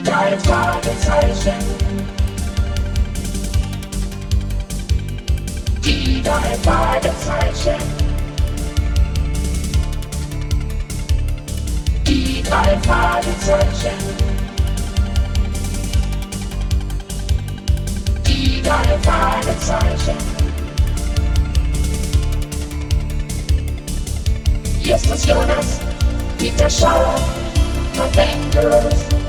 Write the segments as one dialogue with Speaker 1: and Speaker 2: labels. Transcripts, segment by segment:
Speaker 1: Die drei Fragezeichen. Die drei Fragezeichen. Die drei Fragezeichen. Die drei Fragezeichen. Justus Jonas, Peter Schauer und Bengals.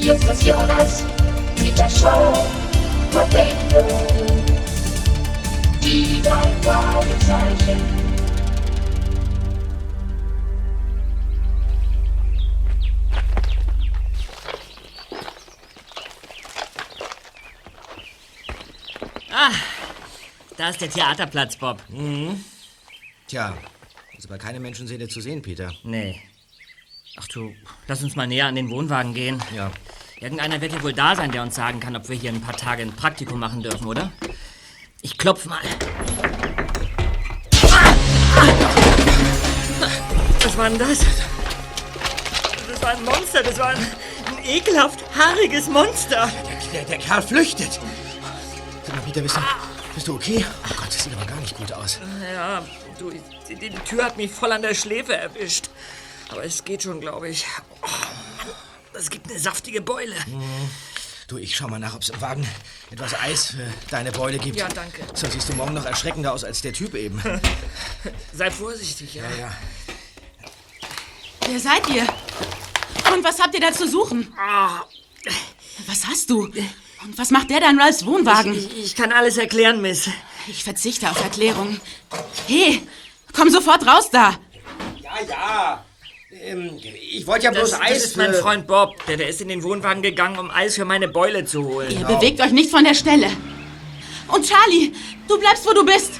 Speaker 1: Justus Jonas, Peter Schauer und Bengals. Die drei Fragezeichen.
Speaker 2: Ah, da ist der Theaterplatz, Bob.
Speaker 3: Tja, ist aber keine Menschenseele zu sehen, Peter.
Speaker 2: Nee. Ach du, lass uns mal näher an den Wohnwagen gehen.
Speaker 3: Ja.
Speaker 2: Irgendeiner wird ja wohl da sein, der uns sagen kann, ob wir hier ein paar Tage ein Praktikum machen dürfen, oder? Ich klopf mal. Was war denn das? Das war ein Monster, das war ein, ein ekelhaft haariges Monster.
Speaker 3: Der, der Kerl flüchtet. Sag mal, Peter, bist du, bist du okay? Oh Gott, das sieht aber gar nicht gut aus.
Speaker 2: Ja, du, die, die Tür hat mich voll an der Schläfe erwischt. Aber es geht schon, glaube ich. Oh, es gibt eine saftige Beule.
Speaker 3: Du, ich schau mal nach, ob es im Wagen etwas Eis für deine Beule gibt.
Speaker 2: Ja, danke.
Speaker 3: Sonst siehst du morgen noch erschreckender aus als der Typ eben.
Speaker 2: Sei vorsichtig, ja.
Speaker 3: ja.
Speaker 4: Wer seid ihr? Und was habt ihr da zu suchen?
Speaker 2: Ah,
Speaker 4: Was hast du? Und was macht der da in Ralphs Wohnwagen?
Speaker 2: ich, ich kann alles erklären, Miss.
Speaker 4: Ich verzichte auf Erklärungen. Hey, komm sofort raus da.
Speaker 3: Ja, ja. Ähm, ich wollte ja bloß
Speaker 2: Das,
Speaker 3: Eis
Speaker 2: das ist mein Freund Bob. Der, der ist in den Wohnwagen gegangen, um Eis für meine Beule zu holen.
Speaker 4: Ihr bewegt euch nicht von der Stelle. Und Charlie, du bleibst, wo du bist.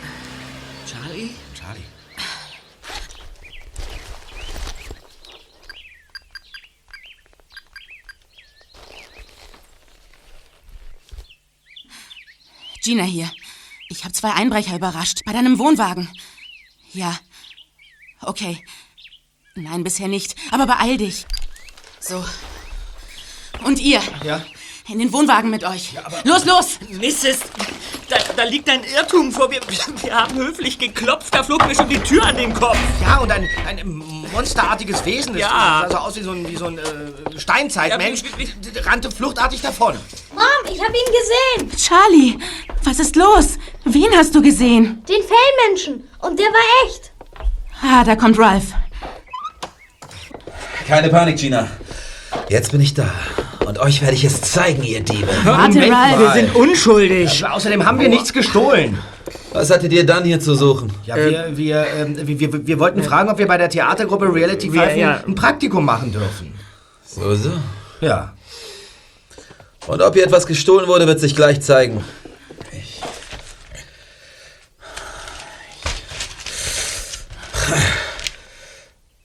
Speaker 2: Charlie?
Speaker 3: Charlie.
Speaker 4: Gina hier. Ich habe zwei Einbrecher überrascht. Bei deinem Wohnwagen. Ja. Okay. Nein, bisher nicht. Aber beeil dich. So. Und ihr.
Speaker 3: Ja?
Speaker 4: In den Wohnwagen mit euch. los, los!
Speaker 2: Mrs. Da, da liegt ein Irrtum vor. Wir, wir haben höflich geklopft. Da flog mir schon die Tür an den Kopf.
Speaker 3: Ja, und ein, ein monsterartiges Wesen. Das
Speaker 2: Ja.
Speaker 3: sah so aus wie so ein, wie so ein äh, Steinzeitmensch.
Speaker 2: Ja,
Speaker 3: rannte fluchtartig davon.
Speaker 5: Mom, ich habe ihn gesehen.
Speaker 4: Charlie, was ist los? Wen hast du gesehen?
Speaker 5: Den Fellmenschen. Und der war echt.
Speaker 4: Ah, da kommt Ralph.
Speaker 6: Keine Panik, Gina. Jetzt bin ich da. Und euch werde ich es zeigen, ihr Diebe.
Speaker 4: Warte, Ralph.
Speaker 2: Wir sind unschuldig.
Speaker 3: Außerdem haben wir nichts gestohlen.
Speaker 6: Was hattet ihr dann hier zu suchen?
Speaker 3: Ja, wir, wir, ähm, wir, wir, wir wollten fragen, ob wir bei der Theatergruppe Reality
Speaker 2: Wir- ja.
Speaker 3: ein Praktikum machen dürfen.
Speaker 6: So, so.
Speaker 3: Ja.
Speaker 6: Und ob hier etwas gestohlen wurde, wird sich gleich zeigen. Ich.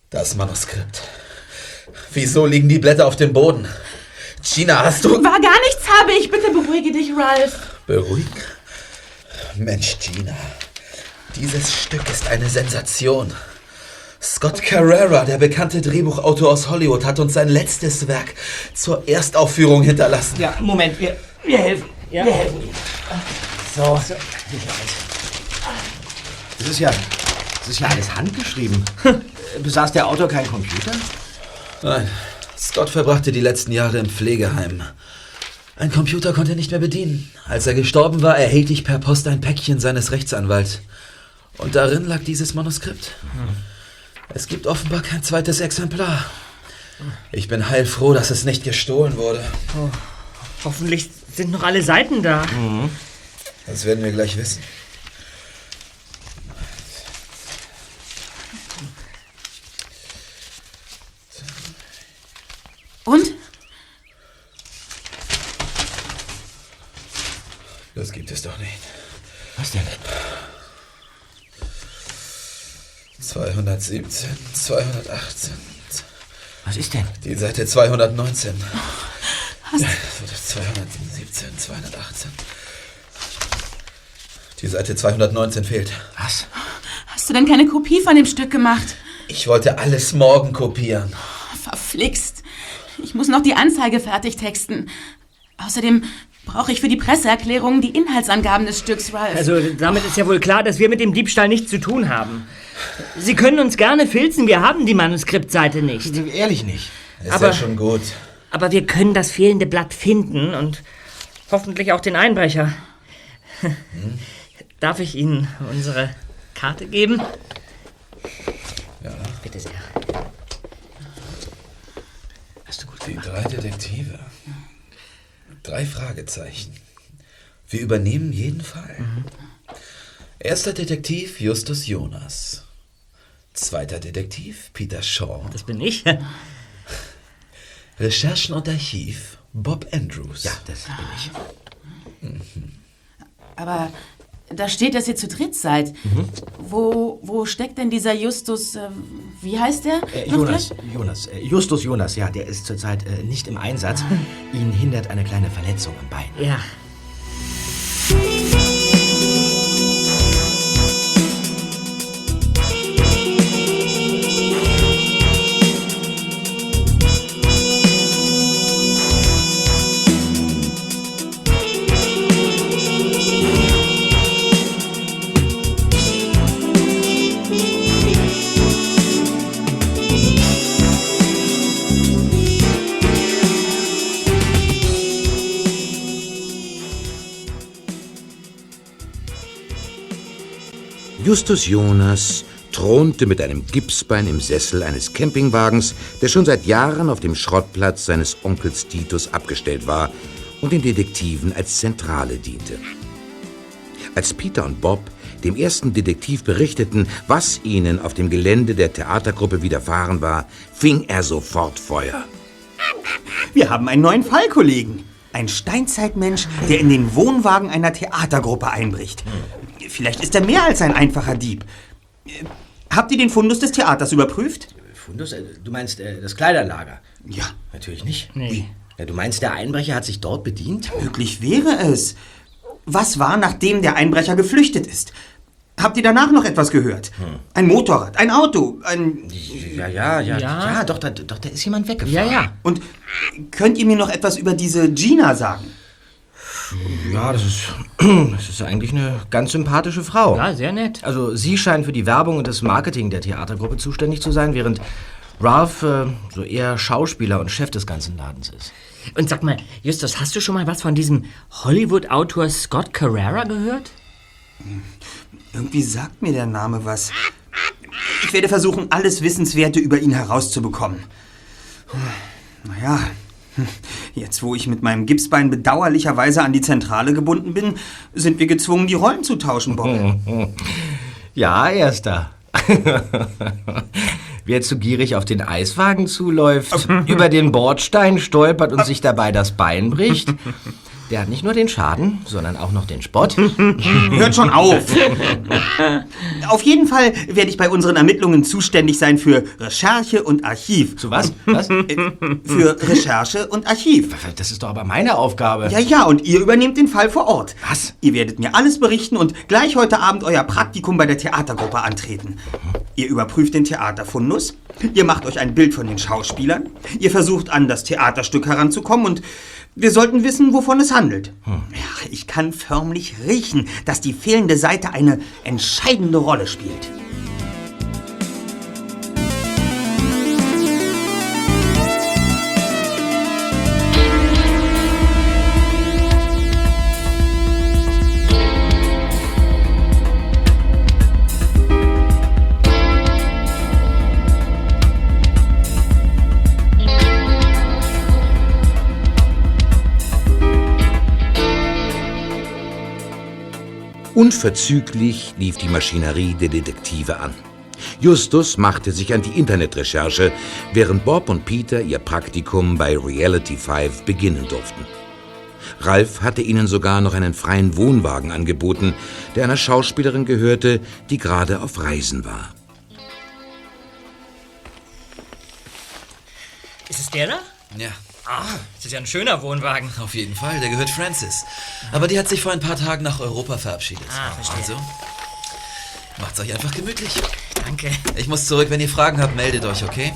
Speaker 6: Das Manuskript. Wieso liegen die Blätter auf dem Boden? Gina, hast du...
Speaker 4: War gar nichts habe ich. Bitte beruhige dich, Ralph.
Speaker 6: Beruhigen? Mensch, Gina. Dieses Stück ist eine Sensation. Scott Carrera, der bekannte Drehbuchautor aus Hollywood, hat uns sein letztes Werk zur Erstaufführung hinterlassen.
Speaker 3: Ja, Moment, wir, wir helfen. Wir helfen Ihnen. So. Das ist ja, das ist ja alles handgeschrieben. Besaß der Autor keinen Computer?
Speaker 6: Nein, Scott verbrachte die letzten Jahre im Pflegeheim. Ein Computer konnte er nicht mehr bedienen. Als er gestorben war, erhielt ich per Post ein Päckchen seines Rechtsanwalts. Und darin lag dieses Manuskript. Es gibt offenbar kein zweites Exemplar. Ich bin heilfroh, dass es nicht gestohlen wurde.
Speaker 2: Hoffentlich sind noch alle Seiten da.
Speaker 6: Das werden wir gleich wissen.
Speaker 4: Und?
Speaker 6: Das gibt es doch nicht.
Speaker 3: Was denn?
Speaker 6: 217, 218.
Speaker 3: Was ist denn?
Speaker 6: Die Seite 219. Was? 217, 218. Die Seite 219 fehlt.
Speaker 3: Was?
Speaker 4: Hast du denn keine Kopie von dem Stück gemacht?
Speaker 6: Ich wollte alles morgen kopieren.
Speaker 4: Verflixt. Ich muss noch die Anzeige fertig texten. Außerdem brauche ich für die Presseerklärung die Inhaltsangaben des Stücks, Ralph.
Speaker 2: Also damit ist ja wohl klar, dass wir mit dem Diebstahl nichts zu tun haben. Sie können uns gerne filzen, wir haben die Manuskriptseite nicht.
Speaker 3: Ehrlich nicht.
Speaker 6: Ist
Speaker 2: Aber-
Speaker 6: ja schon gut.
Speaker 2: Aber wir können das fehlende Blatt finden und hoffentlich auch den Einbrecher. Darf ich Ihnen unsere Karte geben? Ja. Bitte sehr.
Speaker 3: Hast du gut
Speaker 6: Die
Speaker 3: gemacht.
Speaker 6: drei Detektive. Drei Fragezeichen. Wir übernehmen jeden Fall. Erster Detektiv Justus Jonas. Zweiter Detektiv Peter Shaw.
Speaker 2: Das bin ich.
Speaker 6: Recherchen und Archiv Bob Andrews.
Speaker 3: Ja, das bin ich.
Speaker 4: Aber da steht, dass ihr zu dritt seid. Wo, wo steckt denn dieser Justus, äh, wie heißt der?
Speaker 3: Äh, Jonas,
Speaker 4: gleich?
Speaker 3: Jonas, äh, Justus Jonas, ja, der ist zurzeit äh, nicht im Einsatz. Ihn hindert eine kleine Verletzung am Bein.
Speaker 2: Ja.
Speaker 7: Justus Jonas thronte mit einem Gipsbein im Sessel eines Campingwagens, der schon seit Jahren auf dem Schrottplatz seines Onkels Titus abgestellt war und den Detektiven als Zentrale diente. Als Peter und Bob dem ersten Detektiv berichteten, was ihnen auf dem Gelände der Theatergruppe widerfahren war, fing er sofort Feuer.
Speaker 8: Wir haben einen neuen Fall, Kollegen. Ein Steinzeitmensch, der in den Wohnwagen einer Theatergruppe einbricht. Vielleicht ist er mehr als ein einfacher Dieb. Äh, Habt ihr den Fundus des Theaters überprüft?
Speaker 3: Fundus, äh, du meinst äh, das Kleiderlager?
Speaker 8: Ja.
Speaker 3: Natürlich nicht.
Speaker 2: Nee.
Speaker 3: Ja, du meinst, der Einbrecher hat sich dort bedient?
Speaker 8: Möglich wäre es. Was war, nachdem der Einbrecher geflüchtet ist? Habt ihr danach noch etwas gehört? Ein Motorrad, ein Auto, ein...
Speaker 3: Ja, ja, ja.
Speaker 2: Ja.
Speaker 3: Ja, doch, da, doch, da ist jemand weggefahren.
Speaker 2: Ja, ja.
Speaker 8: Und könnt ihr mir noch etwas über diese Gina sagen?
Speaker 3: Ja, das ist, das ist eigentlich eine ganz sympathische Frau.
Speaker 2: Ja, sehr nett.
Speaker 3: Also sie scheint für die Werbung und das Marketing der Theatergruppe zuständig zu sein, während Ralph äh, so eher Schauspieler und Chef des ganzen Ladens ist.
Speaker 2: Und sag mal, Justus, hast du schon mal was von diesem Hollywood-Autor Scott Carrera gehört?
Speaker 8: Irgendwie sagt mir der Name was. Ich werde versuchen, alles Wissenswerte über ihn herauszubekommen. Naja, jetzt wo ich mit meinem Gipsbein bedauerlicherweise an die Zentrale gebunden bin, sind wir gezwungen, die Rollen zu tauschen, Bob.
Speaker 3: Ja, erster. Wer zu gierig auf den Eiswagen zuläuft, über den Bordstein stolpert und sich dabei das Bein bricht, der hat nicht nur den Schaden, sondern auch noch den Spott.
Speaker 8: Hört schon auf! Auf jeden Fall werde ich bei unseren Ermittlungen zuständig sein für Recherche und Archiv.
Speaker 3: Zu was? Was?
Speaker 8: Für Recherche und Archiv.
Speaker 3: Das ist doch aber meine Aufgabe.
Speaker 8: Ja, ja, und ihr übernehmt den Fall vor Ort.
Speaker 3: Was?
Speaker 8: Ihr werdet mir alles berichten und gleich heute Abend euer Praktikum bei der Theatergruppe antreten. Ihr überprüft den Theaterfundus, ihr macht euch ein Bild von den Schauspielern, ihr versucht an das Theaterstück heranzukommen und wir sollten wissen, wovon es handelt. Ja, ich kann förmlich riechen, dass die fehlende Seite eine entscheidende Rolle spielt.
Speaker 7: Unverzüglich lief die Maschinerie der Detektive an. Justus machte sich an die Internetrecherche, während Bob und Peter ihr Praktikum bei Reality 5 beginnen durften. Ralf hatte ihnen sogar noch einen freien Wohnwagen angeboten, der einer Schauspielerin gehörte, die gerade auf Reisen war.
Speaker 2: Ist es der da?
Speaker 6: Ja,
Speaker 2: Ah, das ist ja ein schöner Wohnwagen.
Speaker 6: auf jeden Fall. Der gehört Francis. Aber die hat sich vor ein paar Tagen nach Europa verabschiedet.
Speaker 2: Ah, verstehe.
Speaker 6: Also, macht's euch einfach gemütlich.
Speaker 2: Danke.
Speaker 6: Ich muss zurück. Wenn ihr Fragen habt, meldet euch, okay?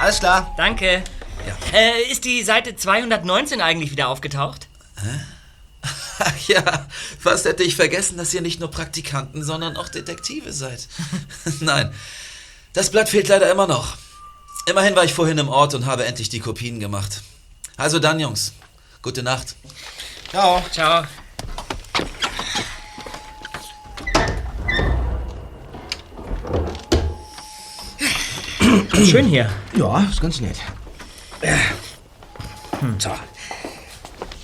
Speaker 3: Alles klar.
Speaker 2: Danke. Äh, ist die Seite 219 eigentlich wieder aufgetaucht?
Speaker 6: Ach ja, fast hätte ich vergessen, dass ihr nicht nur Praktikanten, sondern auch Detektive seid. Nein, das Blatt fehlt leider immer noch. Immerhin war ich vorhin im Ort und habe endlich die Kopien gemacht. Also dann, Jungs. Gute Nacht.
Speaker 3: Ciao.
Speaker 2: Ciao. Schön hier.
Speaker 3: Ja, ist ganz nett. Hm, so.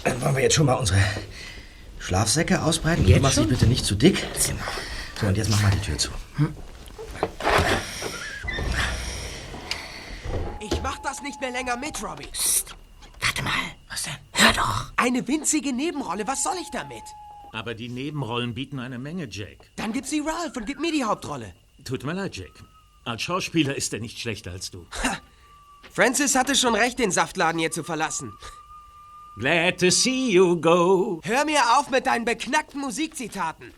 Speaker 3: Dann wollen wir jetzt schon mal unsere Schlafsäcke ausbreiten.
Speaker 2: Jetzt
Speaker 3: Du machst dich
Speaker 2: schon?
Speaker 3: bitte nicht zu dick. So, und jetzt mach mal die Tür zu.
Speaker 9: Ich mach das nicht mehr länger mit, Robbie.
Speaker 2: Warte mal. Was denn? Hör doch.
Speaker 9: Eine winzige Nebenrolle, was soll ich damit?
Speaker 10: Aber die Nebenrollen bieten eine Menge, Jake.
Speaker 9: Dann gib sie Ralph und gib mir die Hauptrolle.
Speaker 10: Tut mir leid, Jake. Als Schauspieler ist er nicht schlechter als du.
Speaker 9: Francis hatte schon recht, den Saftladen hier zu verlassen.
Speaker 10: Glad to see you go.
Speaker 9: Hör mir auf mit deinen beknackten Musikzitaten.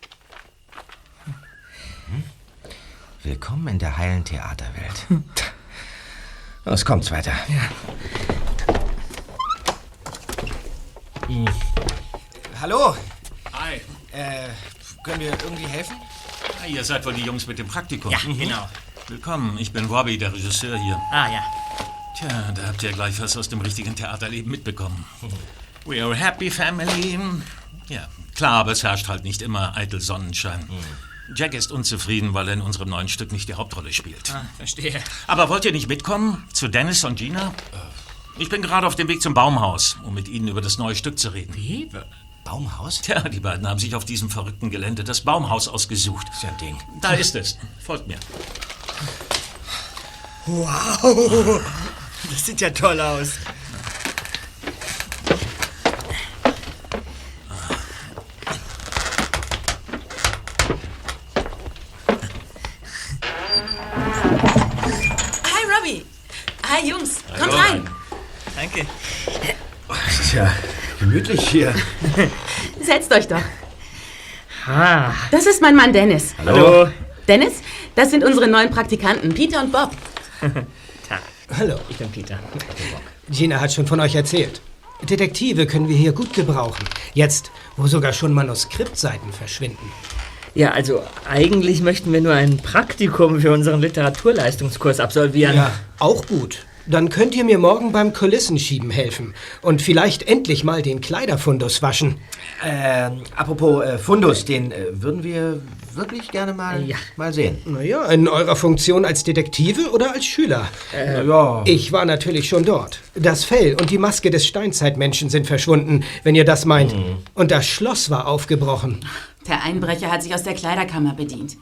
Speaker 3: Willkommen in der heilen Theaterwelt. Los, kommt's weiter. Hm. Hallo,
Speaker 10: Hi.
Speaker 3: äh, können wir irgendwie helfen?
Speaker 10: Ah, ihr seid wohl die Jungs mit dem Praktikum.
Speaker 2: Ja, genau.
Speaker 10: Willkommen, ich bin Robbie, der Regisseur hier.
Speaker 2: Ah, ja.
Speaker 10: Tja, da habt ihr gleich was aus dem richtigen Theaterleben mitbekommen. We are a happy family. Ja, klar, aber es herrscht halt nicht immer eitel Sonnenschein. Jack ist unzufrieden, weil er in unserem neuen Stück nicht die Hauptrolle spielt.
Speaker 2: Ah, verstehe.
Speaker 10: Aber wollt ihr nicht mitkommen? Zu Dennis und Gina? Ich bin gerade auf dem Weg zum Baumhaus, um mit ihnen über das neue Stück zu reden.
Speaker 2: Wie?
Speaker 3: Baumhaus?
Speaker 10: Tja, die beiden haben sich auf diesem verrückten Gelände das Baumhaus ausgesucht.
Speaker 3: Ist ja ein Ding.
Speaker 10: Da ist es. Folgt mir.
Speaker 2: Wow. Das sieht ja toll aus.
Speaker 4: Hi, Robbie. Hi, Jungs. Kommt rein.
Speaker 2: Danke.
Speaker 3: Es ist ja gemütlich hier.
Speaker 4: Setzt euch doch.
Speaker 2: Ah,
Speaker 4: Das ist mein Mann Dennis.
Speaker 2: hallo.
Speaker 4: Dennis, das sind unsere neuen Praktikanten, Peter und Bob.
Speaker 11: Hallo,
Speaker 2: Ich bin Peter.
Speaker 11: Gina hat schon von euch erzählt. Detektive können wir hier gut gebrauchen. Jetzt, wo sogar schon Manuskriptseiten verschwinden.
Speaker 2: Ja, also eigentlich möchten wir nur ein Praktikum für unseren Literaturleistungskurs absolvieren.
Speaker 11: Ja, auch gut. Dann könnt ihr mir morgen beim Kulissenschieben helfen und vielleicht endlich mal den Kleiderfundus waschen.
Speaker 3: Ähm, apropos äh, Fundus, den äh, würden wir wirklich gerne mal,
Speaker 2: Ja.
Speaker 3: mal sehen.
Speaker 11: Naja, in eurer Funktion als Detektive oder als Schüler?
Speaker 3: ja.
Speaker 11: Ich war natürlich schon dort. Das Fell und die Maske des Steinzeitmenschen sind verschwunden, wenn ihr das meint. Und das Schloss war aufgebrochen.
Speaker 4: Der Einbrecher hat sich aus der Kleiderkammer bedient.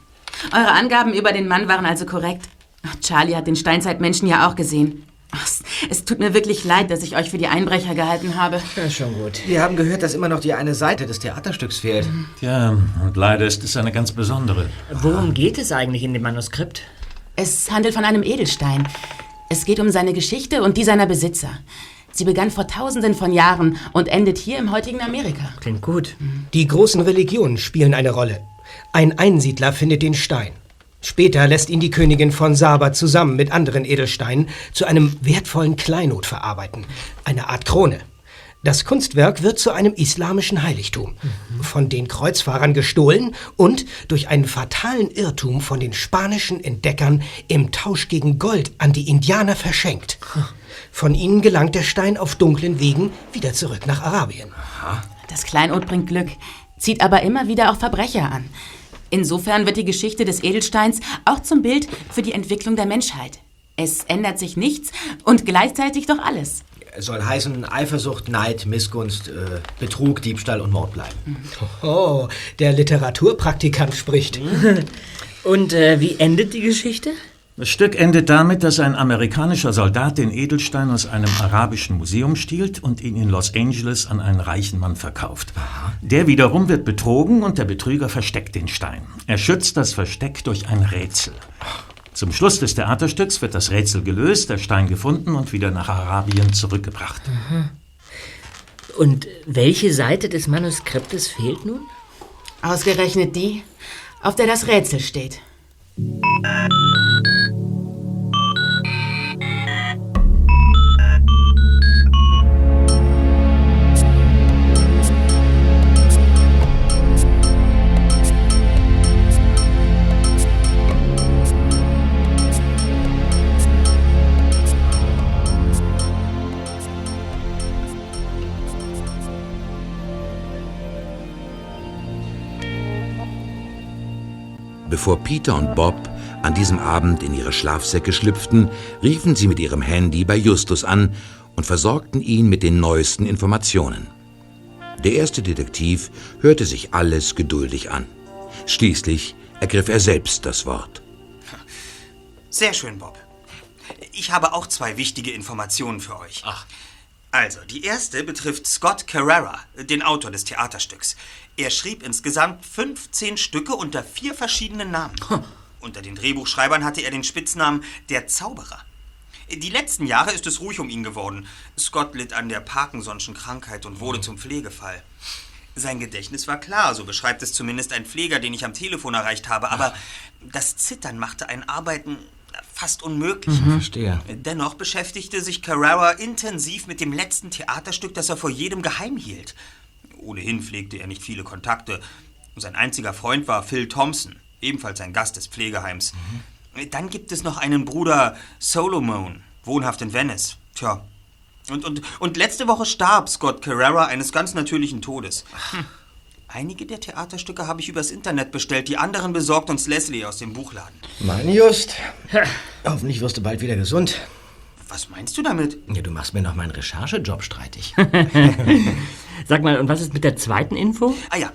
Speaker 4: Eure Angaben über den Mann waren also korrekt. Ach, Charlie hat den Steinzeitmenschen ja auch gesehen. Ach, es- es tut mir wirklich leid, dass ich euch für die Einbrecher gehalten habe.
Speaker 2: Ja, schon gut.
Speaker 3: Wir haben gehört, dass immer noch die eine Seite des Theaterstücks fehlt.
Speaker 10: Tja, und leider ist es eine ganz besondere.
Speaker 2: Worum geht es eigentlich in dem Manuskript?
Speaker 4: Es handelt von einem Edelstein. Es geht um seine Geschichte und die seiner Besitzer. Sie begann vor tausenden von Jahren und endet hier im heutigen Amerika.
Speaker 2: Klingt gut.
Speaker 11: Die großen Religionen spielen eine Rolle. Ein Einsiedler findet den Stein. Später lässt ihn die Königin von Saba zusammen mit anderen Edelsteinen zu einem wertvollen Kleinod verarbeiten. Eine Art Krone. Das Kunstwerk wird zu einem islamischen Heiligtum. Von den Kreuzfahrern gestohlen und durch einen fatalen Irrtum von den spanischen Entdeckern im Tausch gegen Gold an die Indianer verschenkt. Von ihnen gelangt der Stein auf dunklen Wegen wieder zurück nach Arabien.
Speaker 4: Das Kleinod bringt Glück, zieht aber immer wieder auch Verbrecher an. Insofern wird die Geschichte des Edelsteins auch zum Bild für die Entwicklung der Menschheit. Es ändert sich nichts und gleichzeitig doch alles.
Speaker 3: Soll heißen Eifersucht, Neid, Missgunst, äh, Betrug, Diebstahl und Mord bleiben.
Speaker 11: Oh, der Literaturpraktikant spricht.
Speaker 2: Und äh, wie endet die Geschichte?
Speaker 10: Das Stück endet damit, dass ein amerikanischer Soldat den Edelstein aus einem arabischen Museum stiehlt und ihn in Los Angeles an einen reichen Mann verkauft. Der wiederum wird betrogen und der Betrüger versteckt den Stein. Er schützt das Versteck durch ein Rätsel. Zum Schluss des Theaterstücks wird das Rätsel gelöst, der Stein gefunden und wieder nach Arabien zurückgebracht.
Speaker 2: Und welche Seite des Manuskriptes fehlt nun?
Speaker 4: Ausgerechnet die, auf der das Rätsel steht.
Speaker 7: Bevor Peter und Bob an diesem Abend in ihre Schlafsäcke schlüpften, riefen sie mit ihrem Handy bei Justus an und versorgten ihn mit den neuesten Informationen. Der erste Detektiv hörte sich alles geduldig an. Schließlich ergriff er selbst das Wort.
Speaker 8: Sehr schön, Bob. Ich habe auch zwei wichtige Informationen für euch. Ach. Also, die erste betrifft Scott Carrera, den Autor des Theaterstücks. Er schrieb insgesamt 15 Stücke unter vier verschiedenen Namen. Unter den Drehbuchschreibern hatte er den Spitznamen der Zauberer. Die letzten Jahre ist es ruhig um ihn geworden. Scott litt an der Parkinson'schen Krankheit und wurde zum Pflegefall. Sein Gedächtnis war klar, so beschreibt es zumindest ein Pfleger, den ich am Telefon erreicht habe, aber das Zittern machte ein Arbeiten fast unmöglich.
Speaker 3: Mhm. Verstehe.
Speaker 8: Dennoch beschäftigte sich Carrera intensiv mit dem letzten Theaterstück, das er vor jedem geheim hielt. Ohnehin pflegte er nicht viele Kontakte. Sein einziger Freund war Phil Thompson, ebenfalls ein Gast des Pflegeheims. Dann gibt es noch einen Bruder Solomon, wohnhaft in Venice. Tja. Und, und, und letzte Woche starb Scott Carrera eines ganz natürlichen Todes. Einige der Theaterstücke habe ich übers Internet bestellt, die anderen besorgt uns Leslie aus dem Buchladen.
Speaker 11: Mein Just. Hoffentlich wirst du bald wieder gesund.
Speaker 8: Was meinst du damit?
Speaker 11: Ja, du machst mir noch meinen Recherchejob streitig.
Speaker 2: Sag mal, und was ist mit der zweiten Info?
Speaker 8: Ah ja,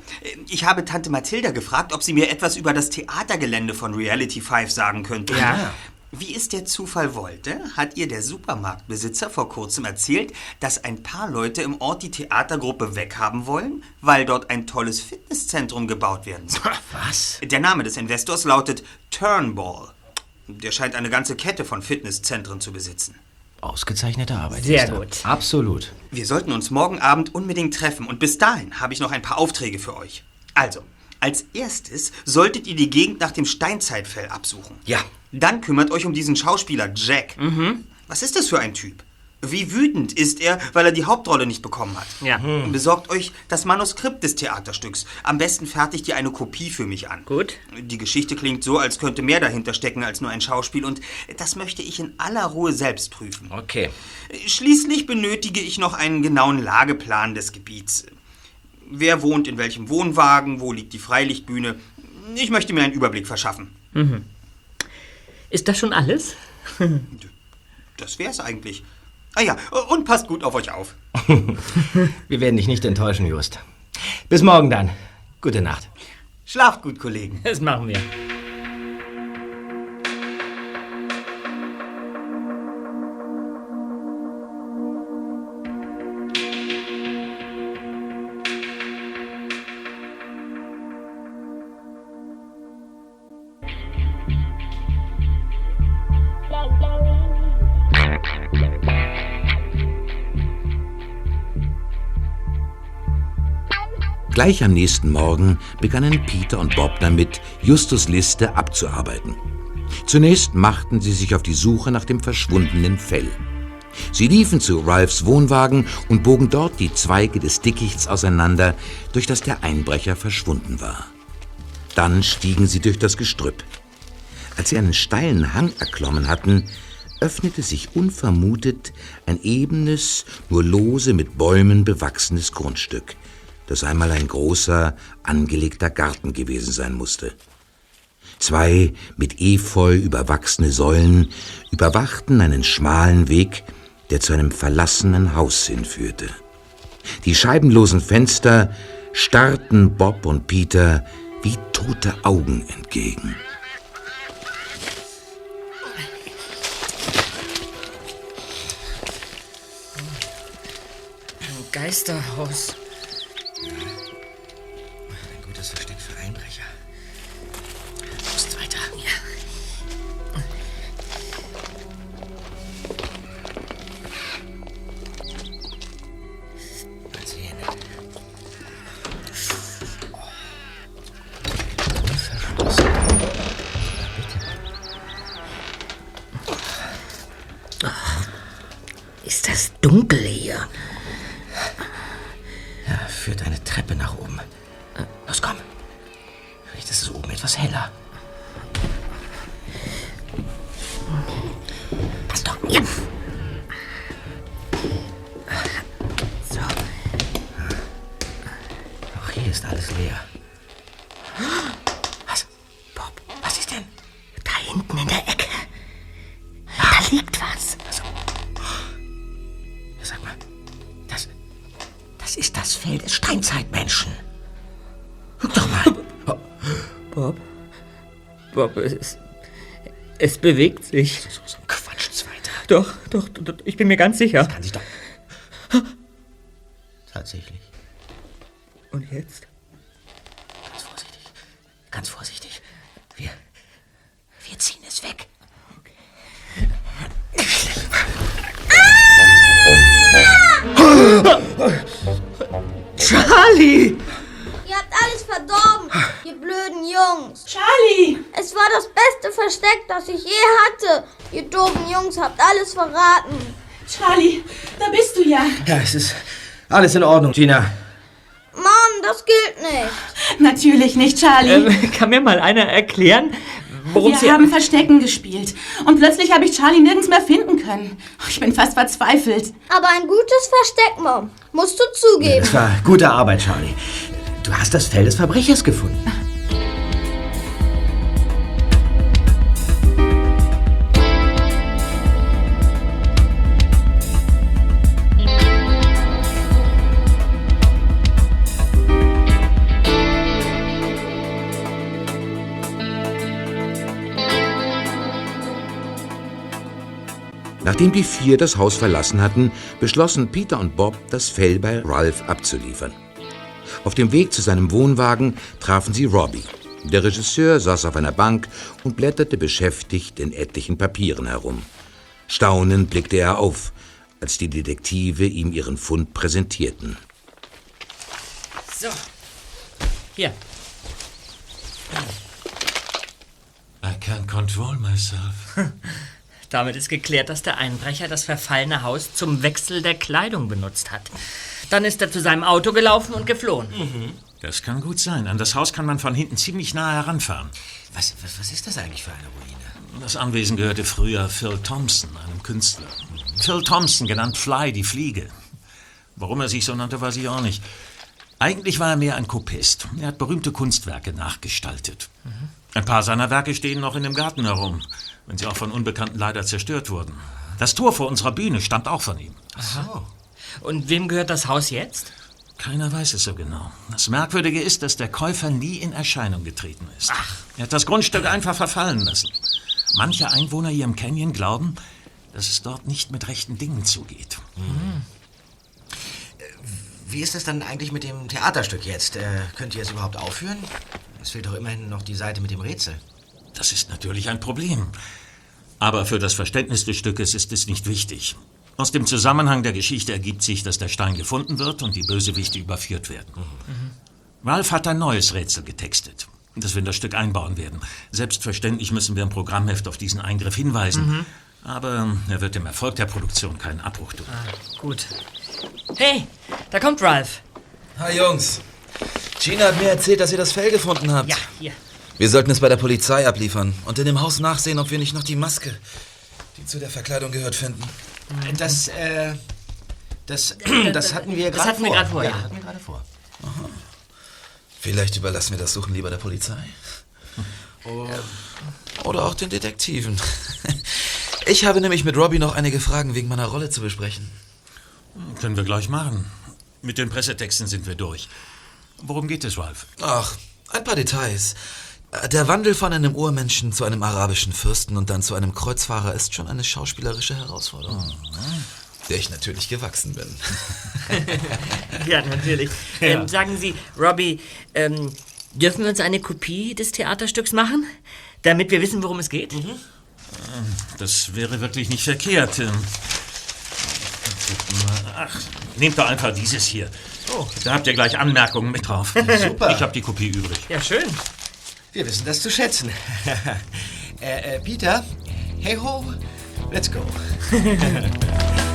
Speaker 8: ich habe Tante Mathilda gefragt, ob sie mir etwas über das Theatergelände von Reality 5 sagen könnte.
Speaker 2: Ja.
Speaker 8: Wie es der Zufall wollte, hat ihr der Supermarktbesitzer vor kurzem erzählt, dass ein paar Leute im Ort die Theatergruppe weghaben wollen, weil dort ein tolles Fitnesszentrum gebaut werden soll.
Speaker 11: Was?
Speaker 8: Der Name des Investors lautet Turnball. Der scheint eine ganze Kette von Fitnesszentren zu besitzen.
Speaker 11: Ausgezeichnete Arbeit.
Speaker 2: Sehr
Speaker 11: Esther.
Speaker 2: gut.
Speaker 11: Absolut.
Speaker 8: Wir sollten uns morgen Abend unbedingt treffen und bis dahin habe ich noch ein paar Aufträge für euch. Also, als erstes solltet ihr die Gegend nach dem Steinzeitfell absuchen.
Speaker 11: Ja.
Speaker 8: Dann kümmert euch um diesen Schauspieler Jack. Was ist das für ein Typ? Wie wütend ist er, weil er die Hauptrolle nicht bekommen hat?
Speaker 2: Ja.
Speaker 8: Besorgt euch das Manuskript des Theaterstücks. Am besten fertigt ihr eine Kopie für mich an.
Speaker 2: Gut.
Speaker 8: Die Geschichte klingt so, als könnte mehr dahinter stecken als nur ein Schauspiel und das möchte ich in aller Ruhe selbst prüfen.
Speaker 3: Okay.
Speaker 8: Schließlich benötige ich noch einen genauen Lageplan des Gebiets. Wer wohnt in welchem Wohnwagen, wo liegt die Freilichtbühne? Ich möchte mir einen Überblick verschaffen.
Speaker 2: Ist das schon alles?
Speaker 8: Das wär's eigentlich. Ah ja, und passt gut auf euch auf.
Speaker 11: Wir werden dich nicht enttäuschen, Just. Bis morgen dann. Gute Nacht.
Speaker 8: Schlaft gut, Kollegen.
Speaker 2: Das machen wir.
Speaker 7: Gleich am nächsten Morgen begannen Peter und Bob damit, Justus Liste abzuarbeiten. Zunächst machten sie sich auf die Suche nach dem verschwundenen Fell. Sie liefen zu Ralphs Wohnwagen und bogen dort die Zweige des Dickichts auseinander, durch das der Einbrecher verschwunden war. Dann stiegen sie durch das Gestrüpp. Als sie einen steilen Hang erklommen hatten, öffnete sich unvermutet ein ebenes, nur lose mit Bäumen bewachsenes Grundstück, das einmal ein großer, angelegter Garten gewesen sein musste. Zwei mit Efeu überwachsene Säulen überwachten einen schmalen Weg, der zu einem verlassenen Haus hinführte. Die scheibenlosen Fenster starrten Bob und Peter wie tote Augen entgegen.
Speaker 2: Ein Geisterhaus. Ist das
Speaker 11: Bob,
Speaker 2: es, es bewegt sich.
Speaker 3: So, so ein Quatsch, Zweiter.
Speaker 2: Doch, doch, doch, ich bin mir ganz sicher.
Speaker 3: Kann sich doch... Tatsächlich.
Speaker 2: Und jetzt?
Speaker 3: Ganz vorsichtig. Ganz vorsichtig. Wir... Wir ziehen es weg.
Speaker 2: Charlie!
Speaker 5: Ihr habt alles verdorben, ihr blöden Jungs.
Speaker 4: Charlie!
Speaker 5: Es war das beste Versteck, das ich je hatte. Ihr doofen Jungs habt alles verraten.
Speaker 4: Charlie, da bist du ja.
Speaker 3: Ja, es ist alles in Ordnung, Gina.
Speaker 5: Mann, das gilt nicht.
Speaker 4: Natürlich nicht, Charlie.
Speaker 2: Ähm, kann mir mal einer erklären, worum
Speaker 4: Wir
Speaker 2: Sie...
Speaker 4: haben Verstecken gespielt. Und plötzlich habe ich Charlie nirgends mehr finden können. Ich bin fast verzweifelt.
Speaker 5: Aber ein gutes Versteck, Mom. Musst du zugeben.
Speaker 3: Das war gute Arbeit, Charlie. Du hast das Fell des Verbrechers gefunden.
Speaker 7: Nachdem die vier das Haus verlassen hatten, beschlossen Peter und Bob, das Fell bei Ralph abzuliefern. Auf dem Weg zu seinem Wohnwagen trafen sie Robbie. Der Regisseur saß auf einer Bank und blätterte beschäftigt in etlichen Papieren herum. Staunend blickte er auf, als die Detektive ihm ihren Fund präsentierten.
Speaker 2: So. Hier.
Speaker 10: I can't control myself.
Speaker 2: Damit ist geklärt, dass der Einbrecher das verfallene Haus zum Wechsel der Kleidung benutzt hat. Dann ist er zu seinem Auto gelaufen und geflohen.
Speaker 10: Das kann gut sein. An das Haus kann man von hinten ziemlich nah heranfahren.
Speaker 3: Was, was, was ist das eigentlich für eine Ruine?
Speaker 10: Das Anwesen gehörte früher Phil Thompson, einem Künstler. Phil Thompson, genannt Fly, die Fliege. Warum er sich so nannte, weiß ich auch nicht. Eigentlich war er mehr ein Kopist. Er hat berühmte Kunstwerke nachgestaltet. Ein paar seiner Werke stehen noch in dem Garten herum, wenn sie auch von Unbekannten leider zerstört wurden. Das Tor vor unserer Bühne stammt auch von ihm.
Speaker 2: Aha. Und wem gehört das Haus jetzt?
Speaker 10: Keiner weiß es so genau. Das Merkwürdige ist, dass der Käufer nie in Erscheinung getreten ist. Ach. Er hat das Grundstück einfach verfallen lassen. Manche Einwohner hier im Canyon glauben, dass es dort nicht mit rechten Dingen zugeht.
Speaker 3: Wie ist es dann eigentlich mit dem Theaterstück jetzt? Äh, könnt ihr es überhaupt aufführen? Es fehlt doch immerhin noch die Seite mit dem Rätsel.
Speaker 10: Das ist natürlich ein Problem. Aber für das Verständnis des Stückes ist es nicht wichtig. Aus dem Zusammenhang der Geschichte ergibt sich, dass der Stein gefunden wird und die Bösewichte überführt werden. Ralph hat ein neues Rätsel getextet, das wir in das Stück einbauen werden. Selbstverständlich müssen wir im Programmheft auf diesen Eingriff hinweisen.
Speaker 2: Mhm.
Speaker 10: Aber er wird dem Erfolg der Produktion keinen Abbruch tun.
Speaker 2: Gut. Hey, da kommt Ralph.
Speaker 6: Hi Jungs. Gina hat mir erzählt, dass ihr das Fell gefunden habt.
Speaker 2: Ja, hier.
Speaker 6: Wir sollten es bei der Polizei abliefern und in dem Haus nachsehen, ob wir nicht noch die Maske, die zu der Verkleidung gehört, finden.
Speaker 3: Das, äh, das, das hatten wir
Speaker 2: Das
Speaker 3: gerade
Speaker 2: hatten wir
Speaker 3: vor.
Speaker 2: gerade vor, ja.
Speaker 3: hatten wir gerade vor.
Speaker 6: Vielleicht überlassen wir das Suchen lieber der Polizei. Oder auch den Detektiven. Ich habe nämlich mit Robbie noch einige Fragen wegen meiner Rolle zu besprechen.
Speaker 10: Können wir gleich machen. Mit den Pressetexten sind wir durch. Worum geht es, Ralph?
Speaker 6: Ach, ein paar Details. Der Wandel von einem Urmenschen zu einem arabischen Fürsten und dann zu einem Kreuzfahrer ist schon eine schauspielerische Herausforderung. Der ich natürlich gewachsen bin.
Speaker 2: Ja, natürlich. Ähm, sagen Sie, Robbie, ähm, dürfen wir uns eine Kopie des Theaterstücks machen? Damit wir wissen, worum es geht?
Speaker 10: Das wäre wirklich nicht verkehrt. Ach, nehmt doch einfach dieses hier.
Speaker 2: Oh.
Speaker 10: Da habt ihr gleich Anmerkungen mit drauf.
Speaker 3: Super.
Speaker 10: Ich habe die Kopie übrig.
Speaker 2: Ja, schön.
Speaker 3: Wir wissen das zu schätzen. äh, äh, Peter, hey ho, let's go.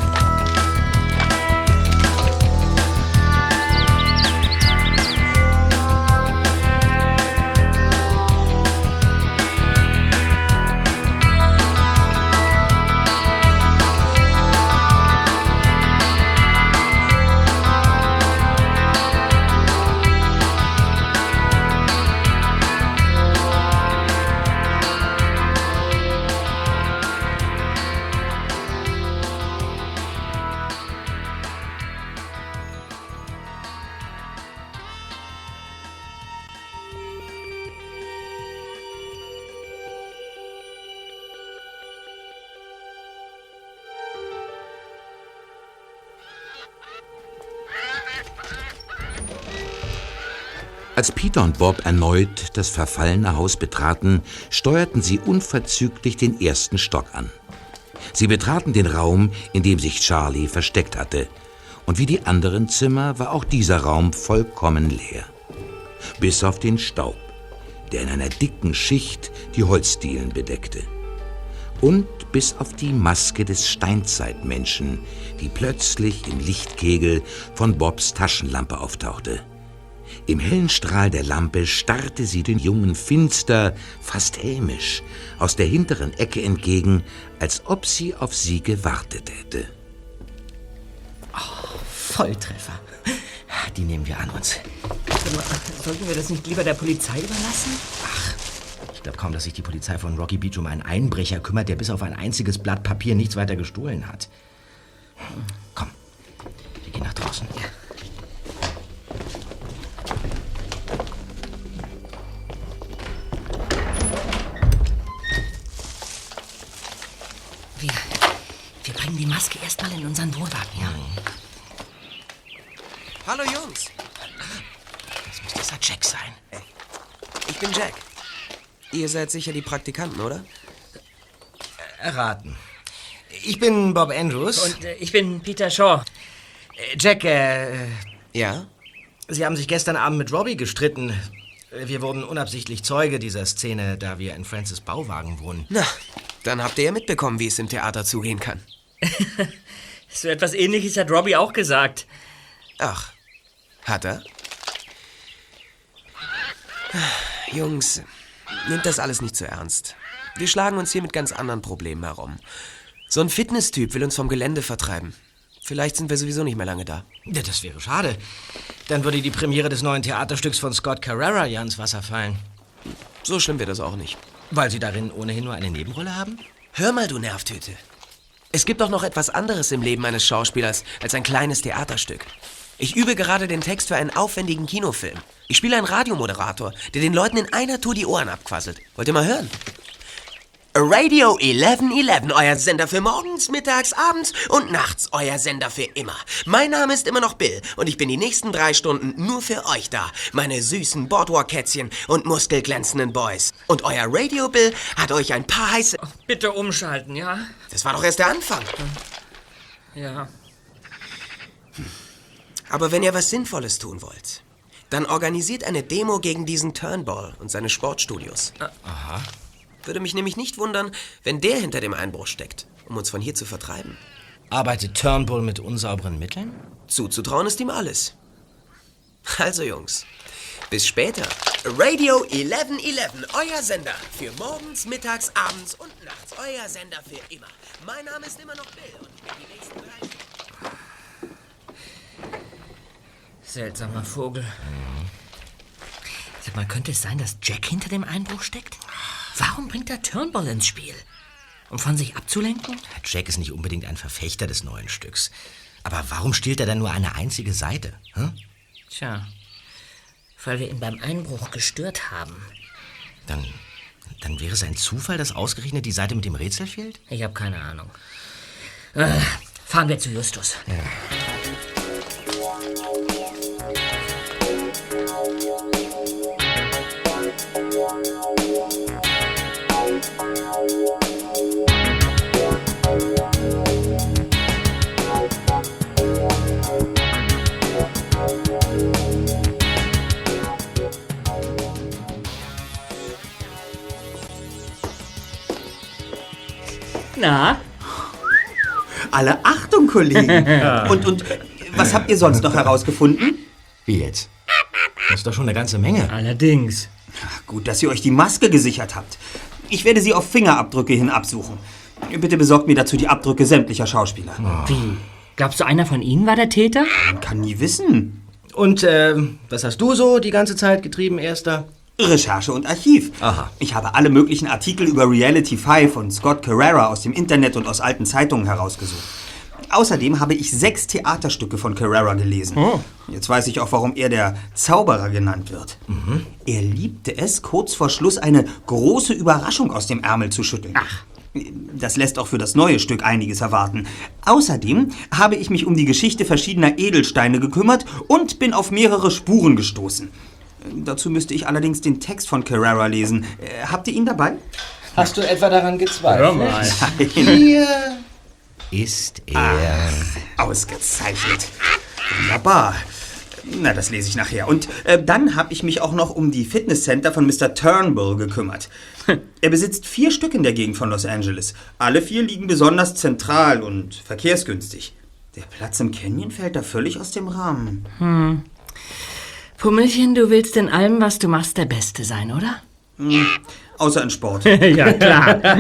Speaker 7: Als Peter und Bob erneut das verfallene Haus betraten, steuerten sie unverzüglich den ersten Stock an. Sie betraten den Raum, in dem sich Charlie versteckt hatte. Und wie die anderen Zimmer war auch dieser Raum vollkommen leer. Bis auf den Staub, der in einer dicken Schicht die Holzdielen bedeckte. Und bis auf die Maske des Steinzeitmenschen, die plötzlich im Lichtkegel von Bobs Taschenlampe auftauchte. Im hellen Strahl der Lampe starrte sie den Jungen finster, fast hämisch, aus der hinteren Ecke entgegen, als ob sie auf sie gewartet hätte.
Speaker 2: Volltreffer. Die nehmen wir an uns. Sollten wir das nicht lieber der Polizei überlassen?
Speaker 3: Ich glaube kaum, dass sich die Polizei von Rocky Beach um einen Einbrecher kümmert, der bis auf ein einziges Blatt Papier nichts weiter gestohlen hat. Komm, wir gehen nach draußen.
Speaker 2: Wir, wir bringen die Maske erstmal in unseren Wohnwagen, ja?
Speaker 9: Hallo Jungs,
Speaker 3: Das muss dieser Jack sein.
Speaker 9: ich bin Jack. Ihr seid sicher die Praktikanten, oder?
Speaker 3: Erraten. Ich bin Bob Andrews.
Speaker 2: Und äh, ich bin Peter Shaw.
Speaker 3: Äh, Jack, äh,
Speaker 9: Ja?
Speaker 3: Sie haben sich gestern Abend mit Robbie gestritten. Äh, Wir wurden unabsichtlich Zeuge dieser Szene, da wir in Francis Bauwagen wohnen.
Speaker 9: Na, dann habt ihr ja mitbekommen, wie es im Theater zugehen kann.
Speaker 2: So etwas ähnliches hat Robbie auch gesagt.
Speaker 9: Ach, hat er? Jungs, nehmt das alles nicht zu ernst. Wir schlagen uns hier mit ganz anderen Problemen herum. So ein Fitnesstyp will uns vom Gelände vertreiben. Vielleicht sind wir sowieso nicht mehr lange da.
Speaker 3: Ja, das wäre schade. Dann würde die Premiere des neuen Theaterstücks von Scott Carrera ja ins Wasser fallen.
Speaker 9: So schlimm wird das auch nicht.
Speaker 3: Weil Sie darin ohnehin nur eine Nebenrolle haben?
Speaker 9: Hör mal, du Nervtüte. Es gibt doch noch etwas anderes im Leben eines Schauspielers als ein kleines Theaterstück. Ich übe gerade den Text für einen aufwendigen Kinofilm. Ich spiele einen Radiomoderator, der den Leuten in einer Tour die Ohren abquasselt. Wollt ihr mal hören? Radio 1111, euer Sender für morgens, mittags, abends und nachts, euer Sender für immer. Mein Name ist immer noch Bill und ich bin die nächsten drei Stunden nur für euch da, meine süßen Boardwalk-Kätzchen und muskelglänzenden Boys. Und euer Radio Bill hat euch ein paar heiße...
Speaker 2: Bitte umschalten, ja?
Speaker 9: Das war doch erst der Anfang.
Speaker 2: Ja.
Speaker 9: Aber wenn ihr was Sinnvolles tun wollt, dann organisiert eine Demo gegen diesen Turnball und seine Sportstudios.
Speaker 3: Aha.
Speaker 9: Würde mich nämlich nicht wundern, wenn der hinter dem Einbruch steckt, um uns von hier zu vertreiben.
Speaker 3: Arbeitet Turnbull mit unsauberen Mitteln?
Speaker 9: Zuzutrauen ist ihm alles. Also Jungs, bis später. Radio 1111, euer Sender. Für morgens, mittags, abends und nachts. Euer Sender für immer. Mein Name ist immer noch Bill und ich bin die nächsten drei...
Speaker 2: Seltsamer Vogel. Sag mal, könnte es sein, dass Jack hinter dem Einbruch steckt? Warum bringt er Turnbull ins Spiel? Um von sich abzulenken?
Speaker 3: Jack ist nicht unbedingt ein Verfechter des neuen Stücks. Aber warum stiehlt er denn nur eine einzige Seite? Hm?
Speaker 2: Tja, weil wir ihn beim Einbruch gestört haben.
Speaker 3: Dann, dann wäre es ein Zufall, dass ausgerechnet die Seite mit dem Rätsel fehlt?
Speaker 2: Ich habe keine Ahnung. Äh, fahren wir zu Justus. Na?
Speaker 8: Alle Achtung, Kollegen. und, und was habt ihr sonst noch herausgefunden?
Speaker 3: Wie jetzt? Das ist doch schon eine ganze Menge.
Speaker 2: Allerdings.
Speaker 8: Gut, dass ihr euch die Maske gesichert habt. Ich werde sie auf Fingerabdrücke hin absuchen. Bitte besorgt mir dazu die Abdrücke sämtlicher Schauspieler.
Speaker 2: Wie? Glaubst du, einer von ihnen war der Täter?
Speaker 8: Man kann nie wissen.
Speaker 3: Und äh, was hast du so die ganze Zeit getrieben, Erster?
Speaker 8: Recherche und Archiv.
Speaker 3: Aha.
Speaker 8: Ich habe alle möglichen Artikel über Reality 5 von Scott Carrera aus dem Internet und aus alten Zeitungen herausgesucht. Außerdem habe ich sechs Theaterstücke von Carrera gelesen.
Speaker 3: Oh.
Speaker 8: Jetzt weiß ich auch, warum er der Zauberer genannt wird. Er liebte es, kurz vor Schluss eine große Überraschung aus dem Ärmel zu schütteln. Ach. Das lässt auch für das neue Stück einiges erwarten. Außerdem habe ich mich um die Geschichte verschiedener Edelsteine gekümmert und bin auf mehrere Spuren gestoßen. Dazu müsste ich allerdings den Text von Carrera lesen. Äh, habt ihr ihn dabei?
Speaker 3: Hast du etwa daran gezweifelt?
Speaker 8: Nein.
Speaker 3: Hier ist er.
Speaker 8: Ausgezeichnet. Wunderbar. Na, das lese ich nachher. Und äh, dann habe ich mich auch noch um die Fitnesscenter von Mr. Turnbull gekümmert. er besitzt vier Stück in der Gegend von Los Angeles. Alle vier liegen besonders zentral und verkehrsgünstig. Der Platz im Canyon fällt da völlig aus dem Rahmen.
Speaker 2: Hm. Pummelchen, du willst in allem, was du machst, der Beste sein, oder?
Speaker 8: Hm. Außer in Sport.
Speaker 2: ja, klar.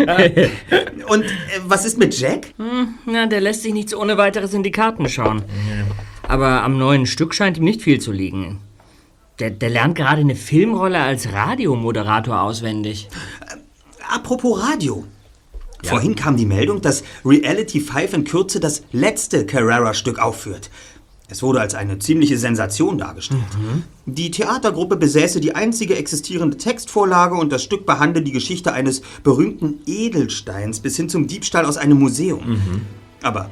Speaker 8: und äh, was ist mit Jack?
Speaker 2: Hm, na, der lässt sich nicht so ohne weiteres in die Karten schauen. Aber am neuen Stück scheint ihm nicht viel zu liegen. Der, der lernt gerade eine Filmrolle als Radiomoderator auswendig.
Speaker 8: Apropos Radio. Vorhin kam die Meldung, dass Reality 5 in Kürze das letzte Carrera-Stück aufführt. Es wurde als eine ziemliche Sensation dargestellt. Die Theatergruppe besäße die einzige existierende Textvorlage und das Stück behandle die Geschichte eines berühmten Edelsteins bis hin zum Diebstahl aus einem Museum. Aber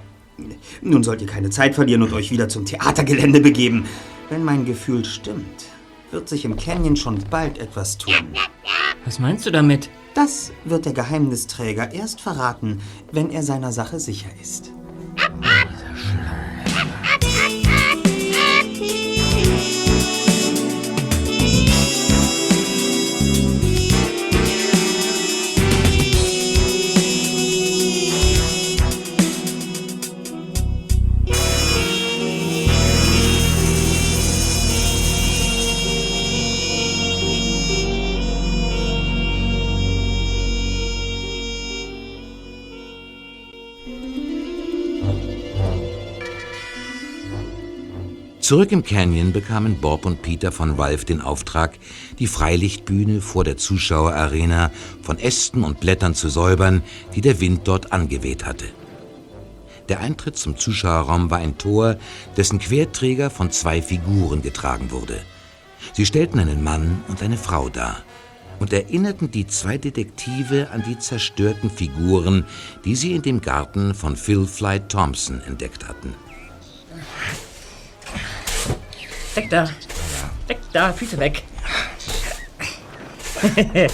Speaker 8: nun sollt ihr keine Zeit verlieren und euch wieder zum Theatergelände begeben. Wenn mein Gefühl stimmt, wird sich im Canyon schon bald etwas tun.
Speaker 2: Was meinst du damit?
Speaker 8: Das wird der Geheimnisträger erst verraten, wenn er seiner Sache sicher ist.
Speaker 7: Zurück im Canyon bekamen Bob und Peter von Ralph den Auftrag, die Freilichtbühne vor der Zuschauerarena von Ästen und Blättern zu säubern, die der Wind dort angeweht hatte. Der Eintritt zum Zuschauerraum war ein Tor, dessen Querträger von zwei Figuren getragen wurde. Sie stellten einen Mann und eine Frau dar und erinnerten die zwei Detektive an die zerstörten Figuren, die sie in dem Garten von Phil Fly Thompson entdeckt hatten.
Speaker 2: Weg da. Weg da, Füße weg.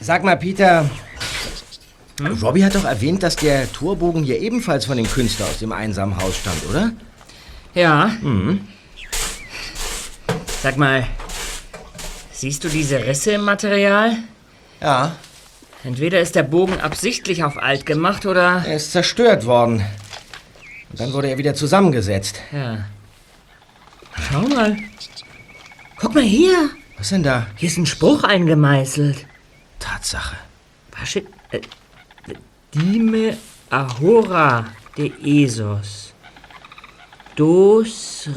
Speaker 3: Sag mal, Peter. Robbie hat doch erwähnt, dass der Torbogen hier ebenfalls von dem Künstler aus dem einsamen Haus stammt, oder?
Speaker 2: Ja.
Speaker 3: Mhm.
Speaker 2: Sag mal, siehst du diese Risse im Material?
Speaker 3: Ja.
Speaker 2: Entweder ist der Bogen absichtlich auf alt gemacht oder.
Speaker 3: Er ist zerstört worden. Und dann wurde er wieder zusammengesetzt.
Speaker 2: Ja. Schau mal. Guck mal hier.
Speaker 3: Was denn da?
Speaker 2: Hier ist ein Spruch eingemeißelt.
Speaker 3: Tatsache.
Speaker 2: Pasche, äh, Dime ahora de Esos. Dos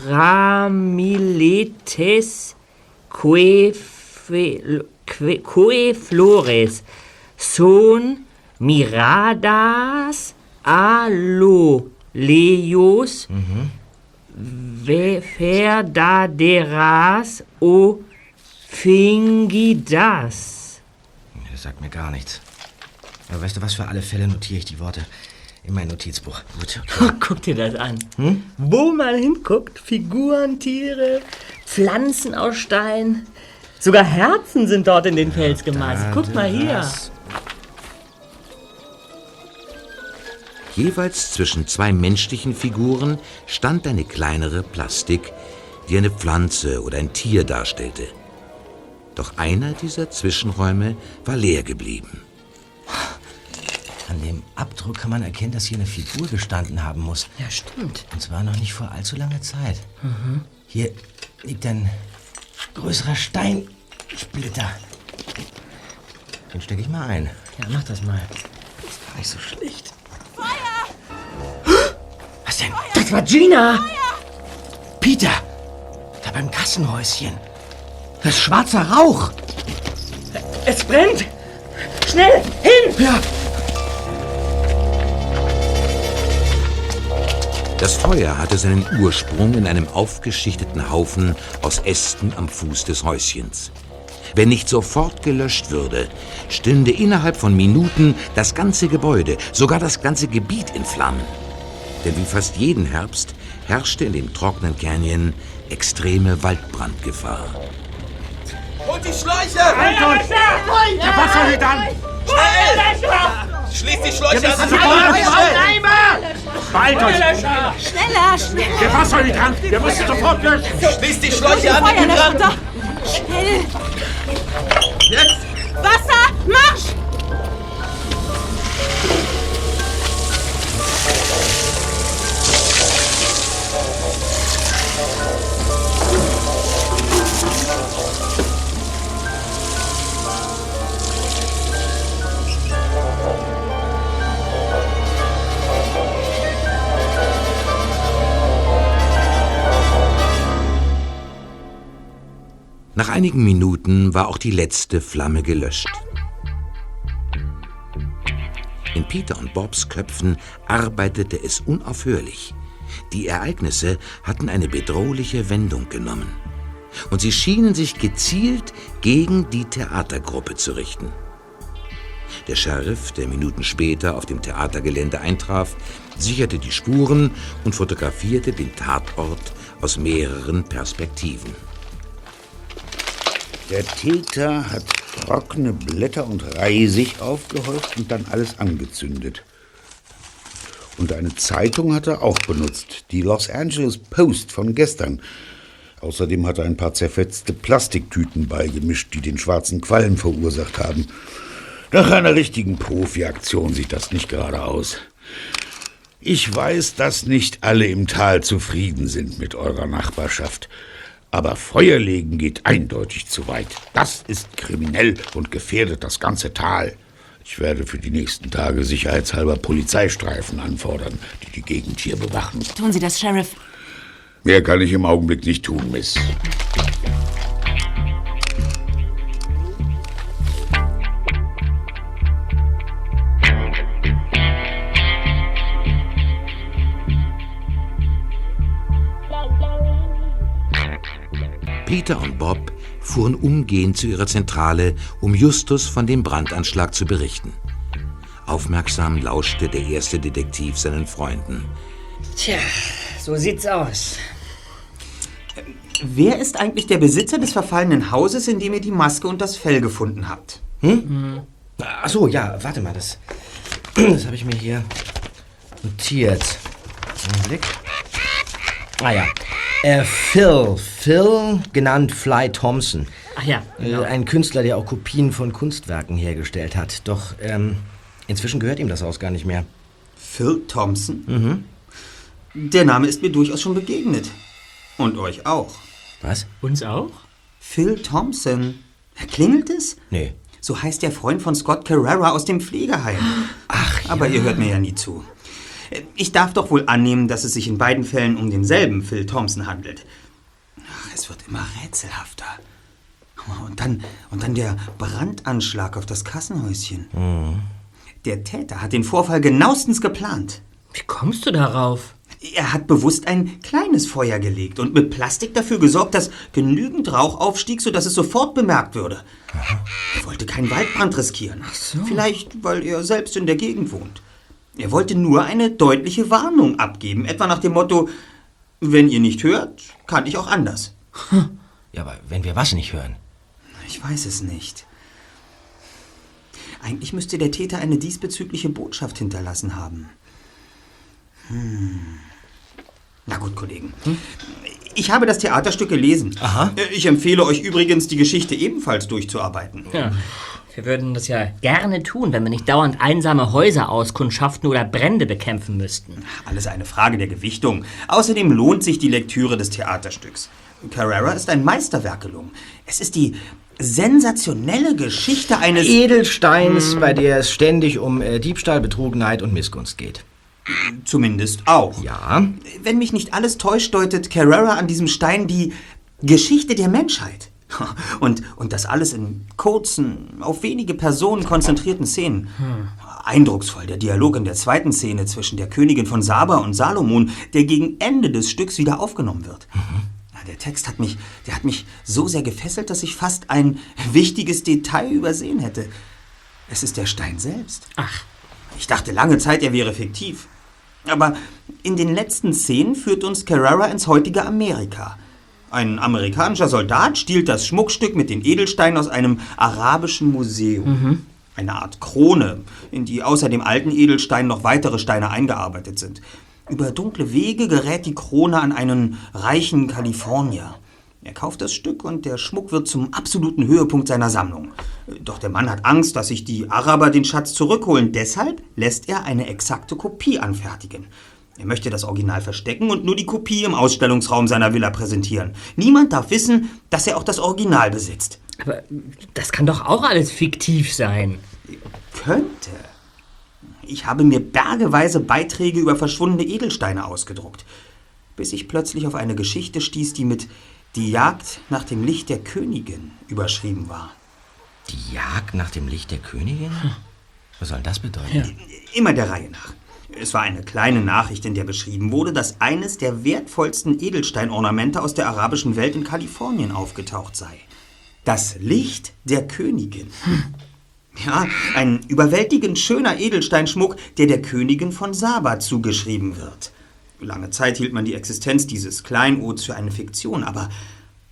Speaker 2: ramiletes que, que, que flores son miradas a lo lejos ve- verdaderas o fingidas.
Speaker 3: Das sagt mir gar nichts. Aber weißt du was, für alle Fälle notiere ich die Worte in mein Notizbuch. Gut, okay.
Speaker 2: Guck dir das an. Wo man hinguckt, Figuren, Tiere, Pflanzen aus Stein. Sogar Herzen sind dort in den Fels gemeißelt. Guck mal hier.
Speaker 3: das.
Speaker 7: Jeweils zwischen zwei menschlichen Figuren stand eine kleinere Plastik, die eine Pflanze oder ein Tier darstellte. Doch einer dieser Zwischenräume war leer geblieben.
Speaker 3: An dem Abdruck kann man erkennen, dass hier eine Figur gestanden haben muss.
Speaker 2: Ja, stimmt.
Speaker 3: Und zwar noch nicht vor allzu langer Zeit.
Speaker 2: Mhm.
Speaker 3: Hier liegt ein größerer Steinsplitter. Den stecke ich mal ein.
Speaker 2: Ja, mach das mal.
Speaker 3: Ist gar nicht so schlecht.
Speaker 2: Was denn? Das war Gina!
Speaker 3: Peter! Da beim Kassenhäuschen. Das ist schwarzer Rauch.
Speaker 2: Es brennt! Schnell! Hin!
Speaker 3: Ja.
Speaker 7: Das Feuer hatte seinen Ursprung in einem aufgeschichteten Haufen aus Ästen am Fuß des Häuschens. Wenn nicht sofort gelöscht würde, stünde innerhalb von Minuten das ganze Gebäude, sogar das ganze Gebiet in Flammen. Denn wie fast jeden Herbst herrschte in dem trockenen Canyon extreme Waldbrandgefahr.
Speaker 6: Holt die Schläuche!
Speaker 10: Halt euch! Der Wasserhydrant!
Speaker 6: Schnell! Schließt die Schläuche an!
Speaker 10: Beeilt euch!
Speaker 4: Schneller, schneller!
Speaker 10: Der Wasserhydrant! Wir müssen sofort löschen!
Speaker 6: Schließt die Schläuche an!
Speaker 4: Schnell!
Speaker 6: Jetzt!
Speaker 4: Wasser, Marsch!
Speaker 7: Nach einigen Minuten war auch die letzte Flamme gelöscht. In Peter und Bobs Köpfen arbeitete es unaufhörlich. Die Ereignisse hatten eine bedrohliche Wendung genommen. Und sie schienen sich gezielt gegen die Theatergruppe zu richten. Der Sheriff, der Minuten später auf dem Theatergelände eintraf, sicherte die Spuren und fotografierte den Tatort aus mehreren Perspektiven.
Speaker 12: Der Täter hat trockene Blätter und Reisig aufgehäuft und dann alles angezündet. Und eine Zeitung hat er auch benutzt, die Los Angeles Post von gestern. Außerdem hat er ein paar zerfetzte Plastiktüten beigemischt, die den schwarzen Qualm verursacht haben. Nach einer richtigen Profi-Aktion sieht das nicht gerade aus. Ich weiß, dass nicht alle im Tal zufrieden sind mit eurer Nachbarschaft. Aber Feuerlegen geht eindeutig zu weit. Das ist kriminell und gefährdet das ganze Tal. Ich werde für die nächsten Tage sicherheitshalber Polizeistreifen anfordern, die die Gegend hier bewachen.
Speaker 4: Tun Sie das, Sheriff.
Speaker 12: Mehr kann ich im Augenblick nicht tun, Miss.
Speaker 7: Peter und Bob fuhren umgehend zu ihrer Zentrale, um Justus von dem Brandanschlag zu berichten. Aufmerksam lauschte der erste Detektiv seinen Freunden.
Speaker 2: Tja, so sieht's aus.
Speaker 8: Wer ist eigentlich der Besitzer des verfallenen Hauses, in dem ihr die Maske und das Fell gefunden habt?
Speaker 3: Hm? Ach so, ja, warte mal, das, das habe ich mir hier notiert. Augenblick. Ah ja. Äh, Phil. Phil, genannt Fly Thompson.
Speaker 2: Ach ja, genau.
Speaker 3: Äh, ein Künstler, der auch Kopien von Kunstwerken hergestellt hat. Doch ähm, inzwischen gehört ihm das Haus gar nicht mehr.
Speaker 8: Phil Thompson?
Speaker 3: Mhm.
Speaker 8: Der Name ist mir durchaus schon begegnet. Und euch auch.
Speaker 3: Was?
Speaker 2: Uns auch?
Speaker 8: Phil Thompson. Klingelt es?
Speaker 3: Nee.
Speaker 8: So heißt der Freund von Scott Carrera aus dem Pflegeheim.
Speaker 3: Ach,
Speaker 8: Aber ihr hört mir ja nie zu. Ich darf doch wohl annehmen, dass es sich in beiden Fällen um denselben Phil Thompson handelt. Ach, es wird immer rätselhafter. Und dann, und dann der Brandanschlag auf das Kassenhäuschen.
Speaker 3: Mhm.
Speaker 8: Der Täter hat den Vorfall genauestens geplant.
Speaker 2: Wie kommst du darauf?
Speaker 8: Er hat bewusst ein kleines Feuer gelegt und mit Plastik dafür gesorgt, dass genügend Rauch aufstieg, sodass es sofort bemerkt würde. Er wollte keinen Waldbrand riskieren. Vielleicht, weil er selbst in der Gegend wohnt. Er wollte nur eine deutliche Warnung abgeben, etwa nach dem Motto, wenn ihr nicht hört, kann ich auch anders.
Speaker 3: Ja, aber wenn wir was nicht hören?
Speaker 8: Ich weiß es nicht. Eigentlich müsste der Täter eine diesbezügliche Botschaft hinterlassen haben. Hm. Na gut, Kollegen. Ich habe das Theaterstück gelesen.
Speaker 3: Aha.
Speaker 8: Ich empfehle euch übrigens, die Geschichte ebenfalls durchzuarbeiten.
Speaker 2: Ja. Wir würden das ja gerne tun, wenn wir nicht dauernd einsame Häuser auskundschaften oder Brände bekämpfen müssten.
Speaker 8: Alles eine Frage der Gewichtung. Außerdem lohnt sich die Lektüre des Theaterstücks. Carrera ist ein Meisterwerk gelungen. Es ist die sensationelle Geschichte eines...
Speaker 3: Edelsteins,
Speaker 8: Hm.
Speaker 3: bei der es ständig um äh, Diebstahl, Betrungenheit und Missgunst geht.
Speaker 8: Zumindest auch.
Speaker 3: Ja.
Speaker 8: Wenn mich nicht alles täuscht, deutet Carrera an diesem Stein die Geschichte der Menschheit. Und, und das alles in kurzen, auf wenige Personen konzentrierten Szenen. Eindrucksvoll der Dialog in der zweiten Szene zwischen der Königin von Saba und Salomon, der gegen Ende des Stücks wieder aufgenommen wird. Ja, Der Text hat mich, der hat mich so sehr gefesselt, dass ich fast ein wichtiges Detail übersehen hätte. Es ist der Stein selbst.
Speaker 2: Ach.
Speaker 8: Ich dachte lange Zeit, er wäre fiktiv. Aber in den letzten Szenen führt uns Carrera ins heutige Amerika. Ein amerikanischer Soldat stiehlt das Schmuckstück mit den Edelsteinen aus einem arabischen Museum. Eine Art Krone, in die außer dem alten Edelstein noch weitere Steine eingearbeitet sind. Über dunkle Wege gerät die Krone an einen reichen Kalifornier. Er kauft das Stück und der Schmuck wird zum absoluten Höhepunkt seiner Sammlung. Doch der Mann hat Angst, dass sich die Araber den Schatz zurückholen. Deshalb lässt er eine exakte Kopie anfertigen. Er möchte das Original verstecken und nur die Kopie im Ausstellungsraum seiner Villa präsentieren. Niemand darf wissen, dass er auch das Original besitzt.
Speaker 2: Aber das kann doch auch alles fiktiv sein.
Speaker 8: Könnte. Ich habe mir bergeweise Beiträge über verschwundene Edelsteine ausgedruckt, bis ich plötzlich auf eine Geschichte stieß, die mit Die Jagd nach dem Licht der Königin überschrieben war.
Speaker 3: Die Jagd nach dem Licht der Königin? Was soll das bedeuten?
Speaker 8: Immer der Reihe nach. Es war eine kleine Nachricht, in der beschrieben wurde, dass eines der wertvollsten Edelsteinornamente aus der arabischen Welt in Kalifornien aufgetaucht sei. Das Licht der Königin. Ja, ein überwältigend schöner Edelsteinschmuck, der der Königin von Saba zugeschrieben wird. Lange Zeit hielt man die Existenz dieses Kleinods für eine Fiktion, aber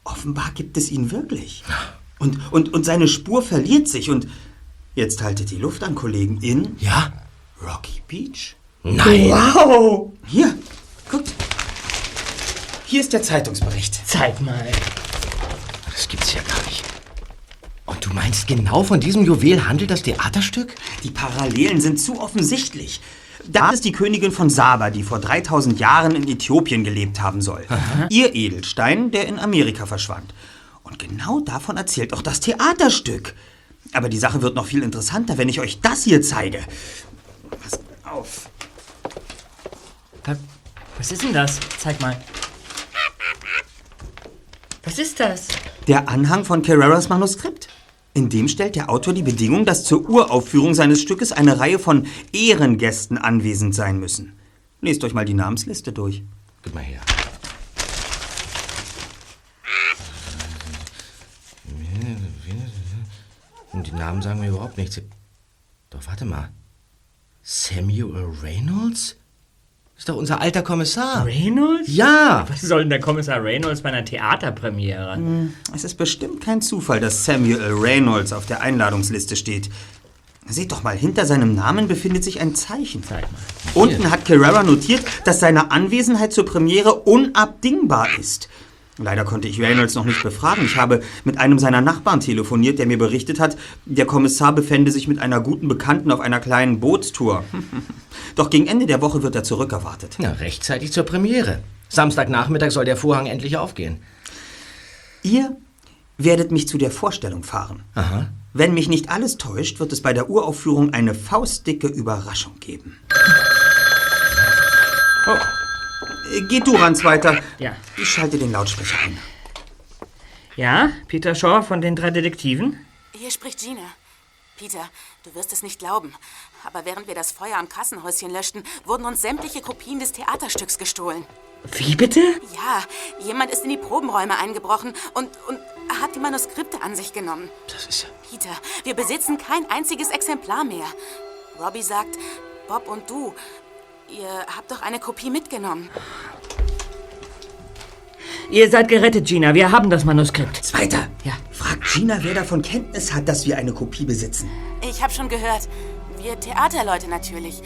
Speaker 8: offenbar gibt es ihn wirklich. Und, und, und seine Spur verliert sich und jetzt haltet die Luft an, Kollegen, in
Speaker 3: Ja?
Speaker 8: Rocky Beach.
Speaker 3: Nein.
Speaker 8: Wow! Hier, guckt. Hier ist der Zeitungsbericht.
Speaker 2: Zeig mal.
Speaker 3: Das gibt's ja gar nicht. Und du meinst, genau von diesem Juwel handelt das Theaterstück?
Speaker 8: Die Parallelen sind zu offensichtlich. Das ist die Königin von Saba, die vor 3000 Jahren in Äthiopien gelebt haben soll. Ihr Edelstein, der in Amerika verschwand. Und genau davon erzählt auch das Theaterstück. Aber die Sache wird noch viel interessanter, wenn ich euch das hier zeige. Pass auf.
Speaker 2: Was, ist denn das? Zeig mal. Was ist das?
Speaker 8: Der Anhang von Carreras Manuskript. In dem stellt der Autor die Bedingung, dass zur Uraufführung seines Stückes eine Reihe von Ehrengästen anwesend sein müssen. Lest euch mal die Namensliste durch.
Speaker 3: Gib mal her. Und die Namen sagen mir überhaupt nichts. Doch warte mal. Samuel Reynolds? Ist doch unser alter Kommissar.
Speaker 2: Reynolds?
Speaker 3: Ja.
Speaker 2: Was soll denn der Kommissar Reynolds bei einer Theaterpremiere?
Speaker 8: Es ist bestimmt kein Zufall, dass Samuel Reynolds auf der Einladungsliste steht. Seht doch mal, hinter seinem Namen befindet sich ein Zeichen.
Speaker 2: Zeig mal.
Speaker 8: Unten hat Carrera notiert, dass seine Anwesenheit zur Premiere unabdingbar ist. Leider konnte ich Reynolds noch nicht befragen. Ich habe mit einem seiner Nachbarn telefoniert, der mir berichtet hat, der Kommissar befände sich mit einer guten Bekannten auf einer kleinen Bootstour. Doch gegen Ende der Woche wird er zurückerwartet.
Speaker 3: Na, rechtzeitig zur Premiere. Samstagnachmittag soll der Vorhang endlich aufgehen.
Speaker 8: Ihr werdet mich zu der Vorstellung fahren.
Speaker 3: Aha.
Speaker 8: Wenn mich nicht alles täuscht, wird es bei der Uraufführung eine faustdicke Überraschung geben. Oh. Äh, Geht du, Ranz, weiter.
Speaker 2: Ja.
Speaker 8: Ich schalte den Lautsprecher ein.
Speaker 2: Ja, Peter Shaw von den drei Detektiven?
Speaker 4: Hier spricht Gina. Peter, du wirst es nicht glauben. Aber während wir das Feuer am Kassenhäuschen löschten, wurden uns sämtliche Kopien des Theaterstücks gestohlen.
Speaker 2: Wie bitte?
Speaker 4: Ja, jemand ist in die Probenräume eingebrochen und, und hat die Manuskripte an sich genommen.
Speaker 3: Das ist ja.
Speaker 4: Peter, wir besitzen kein einziges Exemplar mehr. Robbie sagt, Bob und du, ihr habt doch eine Kopie mitgenommen.
Speaker 2: Ihr seid gerettet, Gina. Wir haben das Manuskript.
Speaker 8: Zweiter.
Speaker 2: Ja.
Speaker 8: Fragt Gina, wer davon Kenntnis hat, dass wir eine Kopie besitzen.
Speaker 4: Ich habe schon gehört. Wir Theaterleute natürlich.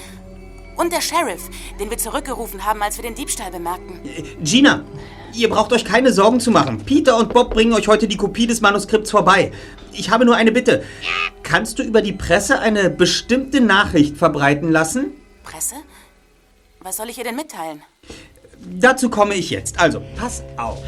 Speaker 4: Und der Sheriff, den wir zurückgerufen haben, als wir den Diebstahl bemerkten.
Speaker 8: Gina, ihr braucht euch keine Sorgen zu machen. Peter und Bob bringen euch heute die Kopie des Manuskripts vorbei. Ich habe nur eine Bitte. Kannst du über die Presse eine bestimmte Nachricht verbreiten lassen?
Speaker 4: Presse? Was soll ich ihr denn mitteilen?
Speaker 8: Dazu komme ich jetzt. Also, pass auf.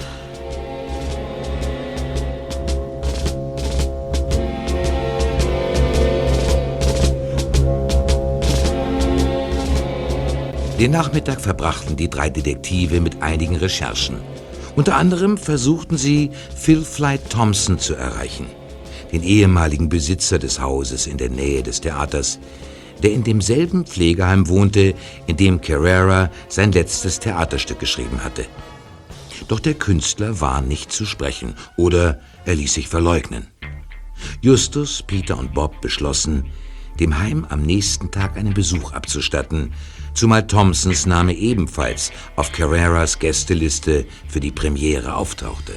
Speaker 7: Den Nachmittag verbrachten die drei Detektive mit einigen Recherchen. Unter anderem versuchten sie, Phil Flight Thompson zu erreichen, den ehemaligen Besitzer des Hauses in der Nähe des Theaters, der in demselben Pflegeheim wohnte, in dem Carrera sein letztes Theaterstück geschrieben hatte. Doch der Künstler war nicht zu sprechen oder er ließ sich verleugnen. Justus, Peter und Bob beschlossen, dem Heim am nächsten Tag einen Besuch abzustatten zumal Thompsons Name ebenfalls auf Carreras Gästeliste für die Premiere auftauchte.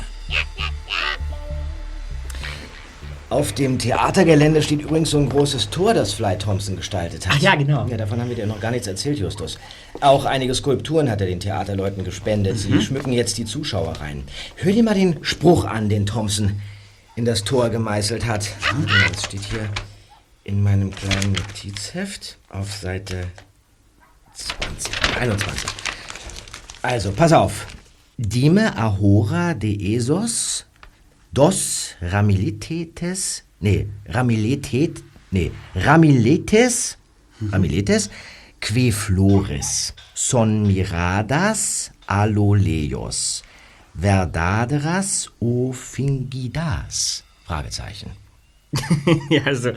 Speaker 3: Auf dem Theatergelände steht übrigens so ein großes Tor, das Fly Thompson gestaltet hat.
Speaker 2: Ach ja, genau.
Speaker 3: Ja, davon haben wir dir noch gar nichts erzählt, Justus. Auch einige Skulpturen hat er den Theaterleuten gespendet. Sie
Speaker 2: Mhm.
Speaker 3: schmücken jetzt die Zuschauer rein. Hör dir mal den Spruch an, den Thompson in das Tor gemeißelt hat. Ja, Das steht hier in meinem kleinen Notizheft auf Seite 20, 21. Also, pass auf. Dime ahora de esos dos ramilitetes, nee, ramiletet, nee, ramiletes, ramiletes, que flores son miradas aloleos, verdaderas o fingidas? Fragezeichen.
Speaker 2: ja, also,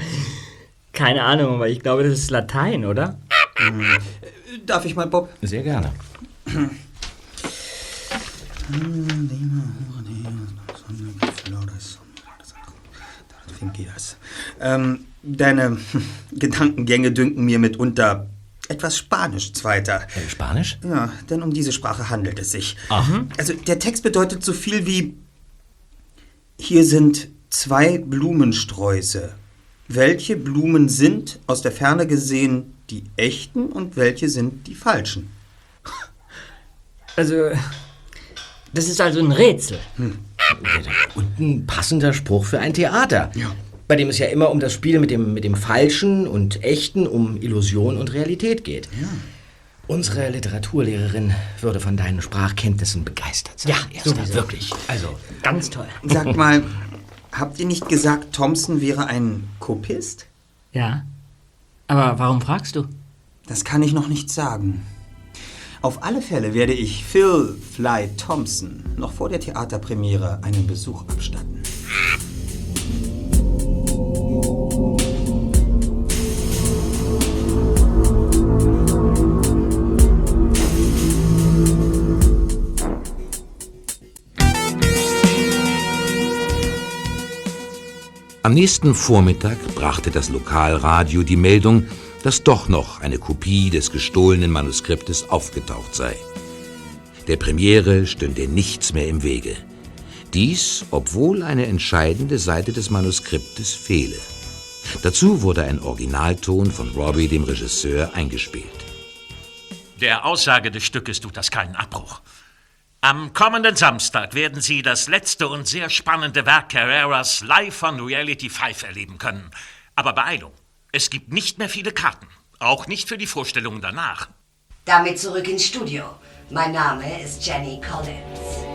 Speaker 2: keine Ahnung, aber ich glaube, das ist Latein, oder?
Speaker 8: Darf ich mal, Bob?
Speaker 3: Sehr gerne.
Speaker 8: Ähm, deine Gedankengänge dünken mir mitunter etwas Spanisch, Zweiter.
Speaker 3: Spanisch?
Speaker 8: Ja, denn um diese Sprache handelt es sich.
Speaker 3: Ach.
Speaker 8: Also der Text bedeutet so viel wie hier sind zwei Blumensträuße. Welche Blumen sind aus der Ferne gesehen die echten und welche sind die falschen?
Speaker 2: Also, das ist also ein Rätsel.
Speaker 3: Und ein passender Spruch für ein Theater. Bei dem es ja immer um das Spiel mit dem, mit dem Falschen und Echten, um Illusion und Realität geht. Unsere Literaturlehrerin würde von deinen Sprachkenntnissen begeistert sein.
Speaker 2: Ja,
Speaker 3: Erster,
Speaker 2: sowieso.
Speaker 3: wirklich. Also,
Speaker 2: Ganz toll.
Speaker 8: Sag mal, habt ihr nicht gesagt, Thompson wäre ein Kopist?
Speaker 2: Ja. Aber warum fragst du?
Speaker 8: Das kann ich noch nicht sagen. Auf alle Fälle werde ich Phil Fly Thompson noch vor der Theaterpremiere einen Besuch abstatten.
Speaker 7: Am nächsten Vormittag brachte das Lokalradio die Meldung, dass doch noch eine Kopie des gestohlenen Manuskriptes aufgetaucht sei. Der Premiere stünde nichts mehr im Wege. Dies, obwohl eine entscheidende Seite des Manuskriptes fehle. Dazu wurde ein Originalton von Robbie, dem Regisseur, eingespielt.
Speaker 10: Der Aussage des Stückes tut das keinen Abbruch. Am kommenden Samstag werden Sie das letzte und sehr spannende Werk Carreras live von Reality 5 erleben können. Aber Beeilung, es gibt nicht mehr viele Karten. Auch nicht für die Vorstellungen danach.
Speaker 13: Damit zurück ins Studio. Mein Name ist Jenny Collins.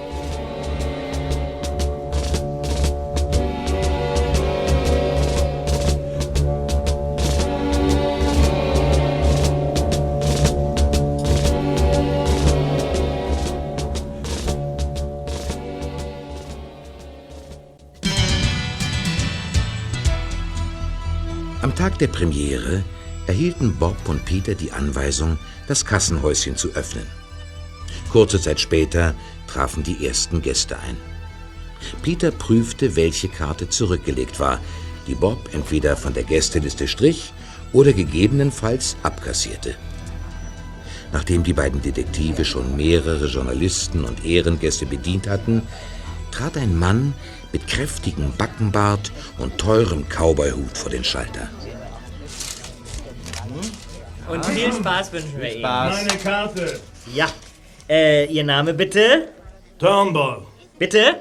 Speaker 7: Tag der Premiere erhielten Bob und Peter die Anweisung, das Kassenhäuschen zu öffnen. Kurze Zeit später trafen die ersten Gäste ein. Peter prüfte, welche Karte zurückgelegt war, die Bob entweder von der Gästeliste strich oder gegebenenfalls abkassierte. Nachdem die beiden Detektive schon mehrere Journalisten und Ehrengäste bedient hatten, trat ein Mann mit kräftigem Backenbart und teurem Cowboyhut vor den Schalter.
Speaker 2: Und viel Spaß wünschen wir Ihnen.
Speaker 14: Meine Karte.
Speaker 2: Ja. Äh, Ihr Name bitte?
Speaker 14: Turnbull.
Speaker 2: Bitte?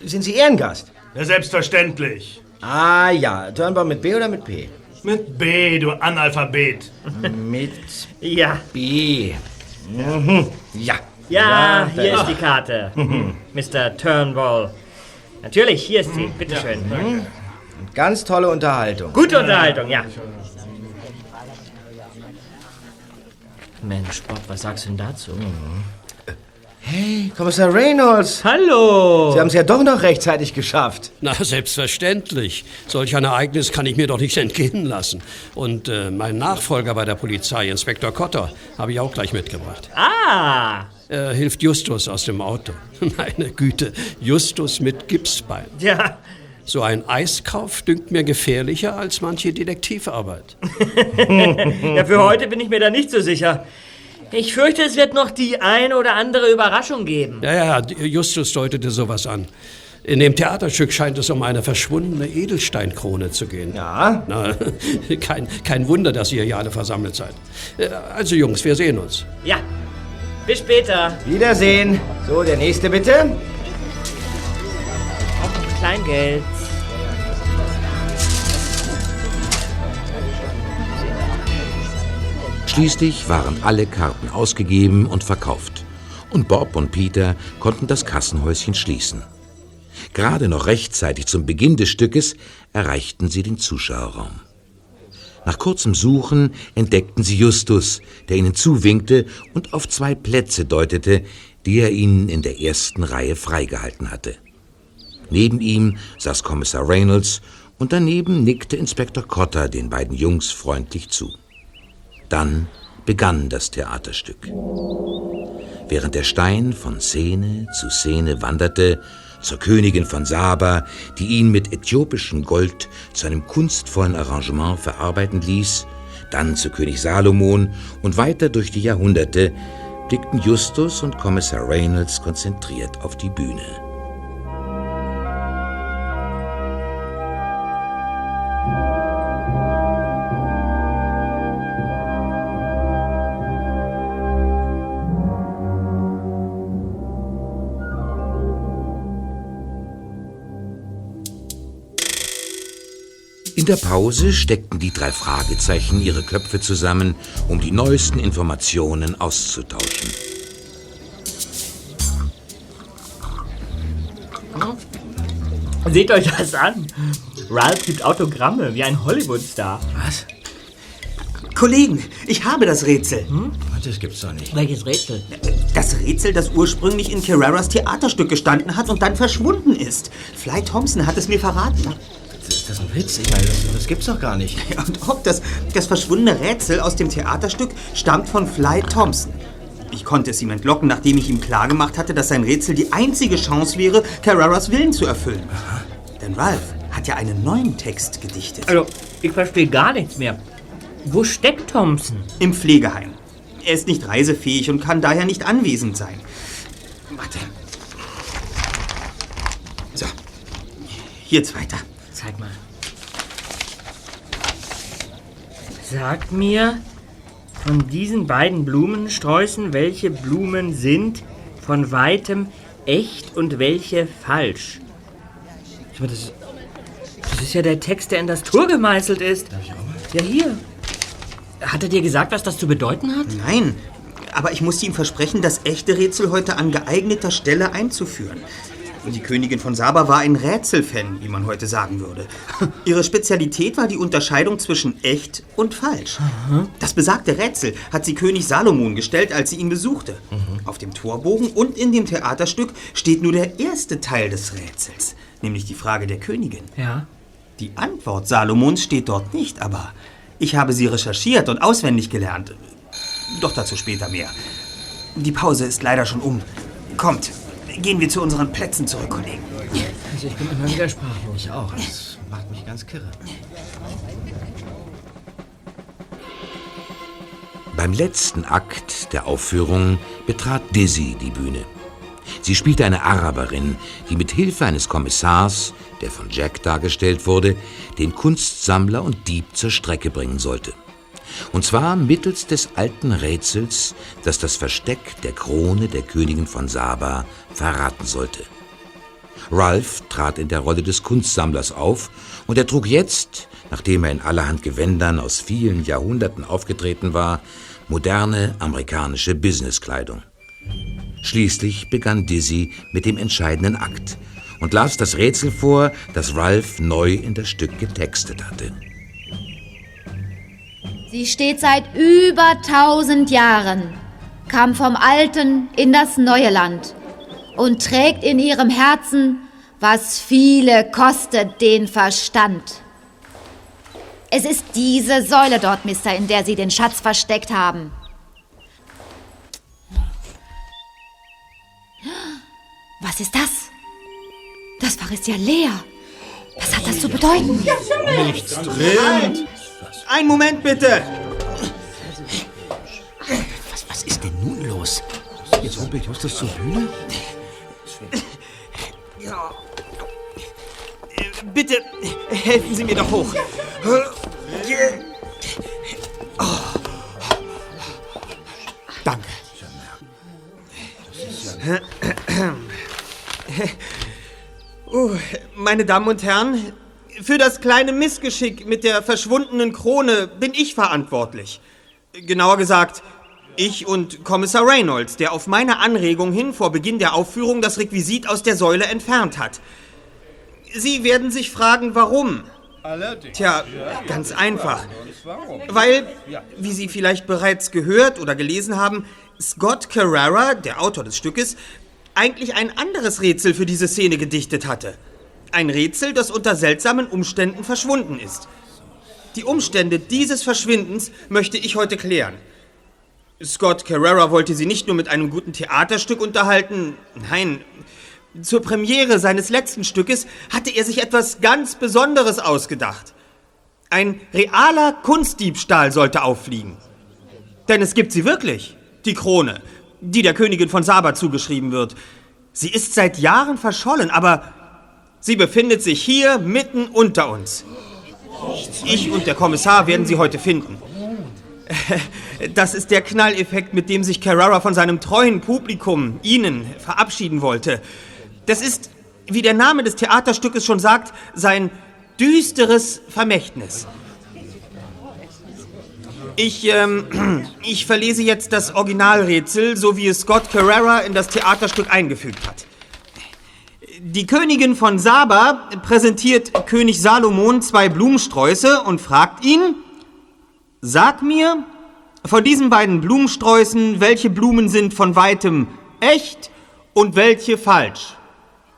Speaker 3: sind Sie Ehrengast?
Speaker 14: Ja, selbstverständlich.
Speaker 3: Ah ja, Turnbull mit B oder mit P?
Speaker 14: Mit B, du Analphabet.
Speaker 3: mit
Speaker 2: Ja.
Speaker 3: B. Mhm. Ja.
Speaker 2: Ja,
Speaker 3: da
Speaker 2: hier
Speaker 3: ist-
Speaker 2: die Karte. Mr. Turnbull. Natürlich, hier ist sie. Bitteschön.
Speaker 3: Mhm. Ganz tolle Unterhaltung.
Speaker 2: Gute Unterhaltung, ja.
Speaker 3: Mensch, Bob, was sagst du denn dazu? Hey, Kommissar Reynolds.
Speaker 2: Hallo.
Speaker 3: Sie haben es ja doch noch rechtzeitig geschafft.
Speaker 15: Na, selbstverständlich. Solch ein Ereignis kann ich mir doch nicht entgehen lassen. Und äh, mein Nachfolger bei der Polizei, Inspektor Cotter, habe ich auch gleich mitgebracht.
Speaker 2: Ah.
Speaker 15: Er hilft Justus aus dem Auto. Meine Güte, Justus mit Gipsbein.
Speaker 2: Ja,
Speaker 15: So ein Eiskauf dünkt mir gefährlicher als manche Detektivarbeit.
Speaker 2: ja, für heute bin ich mir da nicht so sicher. Ich fürchte, es wird noch die eine oder andere Überraschung geben.
Speaker 15: Ja, ja, Justus deutete sowas an. In dem Theaterstück scheint es um eine verschwundene Edelsteinkrone zu gehen.
Speaker 3: Ja?
Speaker 15: Na, kein, kein Wunder, dass ihr hier alle versammelt seid. Äh, Also, Jungs, wir sehen uns.
Speaker 2: Ja, bis später.
Speaker 3: Wiedersehen. So, der nächste bitte.
Speaker 2: Kleingeld.
Speaker 7: Schließlich waren alle Karten ausgegeben und verkauft. Und Bob und Peter konnten das Kassenhäuschen schließen. Gerade noch rechtzeitig zum Beginn des Stückes erreichten sie den Zuschauerraum. Nach kurzem Suchen entdeckten sie Justus, der ihnen zuwinkte und auf zwei Plätze deutete, die er ihnen in der ersten Reihe freigehalten hatte. Neben ihm saß Kommissar Reynolds und daneben nickte Inspektor Cotter den beiden Jungs freundlich zu. Dann begann das Theaterstück. Während der Stein von Szene zu Szene wanderte, zur Königin von Saba, die ihn mit äthiopischem Gold zu einem kunstvollen Arrangement verarbeiten ließ, dann zu König Salomon und weiter durch die Jahrhunderte, blickten Justus und Kommissar Reynolds konzentriert auf die Bühne. Der Pause steckten die drei Fragezeichen ihre Köpfe zusammen, um die neuesten Informationen auszutauschen.
Speaker 2: Seht euch das an. Ralph gibt Autogramme wie ein Hollywood-Star.
Speaker 3: Was?
Speaker 8: Kollegen, ich habe das Rätsel.
Speaker 3: Das gibt's doch nicht.
Speaker 2: Welches Rätsel?
Speaker 8: Das Rätsel, das ursprünglich in Carreras Theaterstück gestanden hat und dann verschwunden ist. Fly Thompson hat es mir verraten.
Speaker 3: Ist das ein Witz? Ich meine, das, das gibt's doch gar nicht.
Speaker 8: Ja, und ob das, das verschwundene Rätsel aus dem Theaterstück stammt von Fly Thompson. Ich konnte es ihm entlocken, nachdem ich ihm klargemacht hatte, dass sein Rätsel die einzige Chance wäre, Carreras Willen zu erfüllen. Denn Ralph hat ja einen neuen Text gedichtet.
Speaker 2: Also, ich verstehe gar nichts mehr. Wo steckt Thompson?
Speaker 8: Im Pflegeheim. Er ist nicht reisefähig und kann daher nicht anwesend sein. Warte. So. Jetzt weiter.
Speaker 2: Zeig mal. Sagt mir von diesen beiden Blumensträußen, welche Blumen sind von weitem echt und welche falsch. Ich meine, das, das ist ja der Text, der in das Tor gemeißelt ist. Ja, hier. Hat er dir gesagt, was das zu bedeuten hat?
Speaker 8: Nein, aber ich musste ihm versprechen, das echte Rätsel heute an geeigneter Stelle einzuführen. Die Königin von Saba war ein Rätselfan, wie man heute sagen würde. Ihre Spezialität war die Unterscheidung zwischen echt und falsch. Das besagte Rätsel hat sie König Salomon gestellt, als sie ihn besuchte. Auf dem Torbogen und in dem Theaterstück steht nur der erste Teil des Rätsels, nämlich die Frage der Königin.
Speaker 2: Ja.
Speaker 8: Die Antwort Salomons steht dort nicht, aber ich habe sie recherchiert und auswendig gelernt. Doch dazu später mehr. Die Pause ist leider schon um. Kommt, gehen wir zu unseren Plätzen zurück, Kollegen.
Speaker 3: Also ich bin immer wieder sprachlos. Ich auch. Das macht mich ganz kirre.
Speaker 7: Beim letzten Akt der Aufführung betrat Dizzy die Bühne. Sie spielte eine Araberin, die mit Hilfe eines Kommissars, der von Jack dargestellt wurde, den Kunstsammler und Dieb zur Strecke bringen sollte. Und zwar mittels des alten Rätsels, das das Versteck der Krone der Königin von Saba verraten sollte. Ralph trat in der Rolle des Kunstsammlers auf und er trug jetzt, nachdem er in allerhand Gewändern aus vielen Jahrhunderten aufgetreten war, moderne amerikanische Businesskleidung. Schließlich begann Dizzy mit dem entscheidenden Akt und las das Rätsel vor, das Ralph neu in das Stück getextet hatte.
Speaker 16: Sie steht seit über tausend Jahren, kam vom alten in das neue Land und trägt in ihrem Herzen, was viele kostet den Verstand. Es ist diese Säule dort, Mister, in der Sie den Schatz versteckt haben. Was ist das? Das Fach ist ja leer. Was das zu bedeuten?
Speaker 8: Nichts drin. Ein Moment bitte.
Speaker 3: Was, was ist denn nun los? Jetzt rumpelt Justus zur Bühne?
Speaker 8: Ja. Bitte helfen Sie mir doch hoch. Oh. Danke. Oh, meine Damen und Herren, für das kleine Missgeschick mit der verschwundenen Krone bin ich verantwortlich. Genauer gesagt, ich und Kommissar Reynolds, der auf meine Anregung hin vor Beginn der Aufführung das Requisit aus der Säule entfernt hat. Sie werden sich fragen, warum. Tja, ganz einfach. Weil, wie Sie vielleicht bereits gehört oder gelesen haben, Scott Carrara, der Autor des Stückes, eigentlich ein anderes Rätsel für diese Szene gedichtet hatte. Ein Rätsel, das unter seltsamen Umständen verschwunden ist. Die Umstände dieses Verschwindens möchte ich heute klären. Scott Carrera wollte sie nicht nur mit einem guten Theaterstück unterhalten, nein, zur Premiere seines letzten Stückes hatte er sich etwas ganz Besonderes ausgedacht. Ein realer Kunstdiebstahl sollte auffliegen. Denn es gibt sie wirklich, die Krone, die der Königin von Saba zugeschrieben wird. Sie ist seit Jahren verschollen, aber sie befindet sich hier mitten unter uns. Ich und der Kommissar werden sie heute finden. Das ist der Knalleffekt, mit dem sich Carrara von seinem treuen Publikum, Ihnen, verabschieden wollte. Das ist, wie der Name des Theaterstückes schon sagt, sein düsteres Vermächtnis. Ich, ähm, ich verlese jetzt das Originalrätsel, so wie es Scott Carrera in das Theaterstück eingefügt hat. Die Königin von Saba präsentiert König Salomon zwei Blumensträuße und fragt ihn, Sag mir, von diesen beiden Blumensträußen, welche Blumen sind von weitem echt und welche falsch?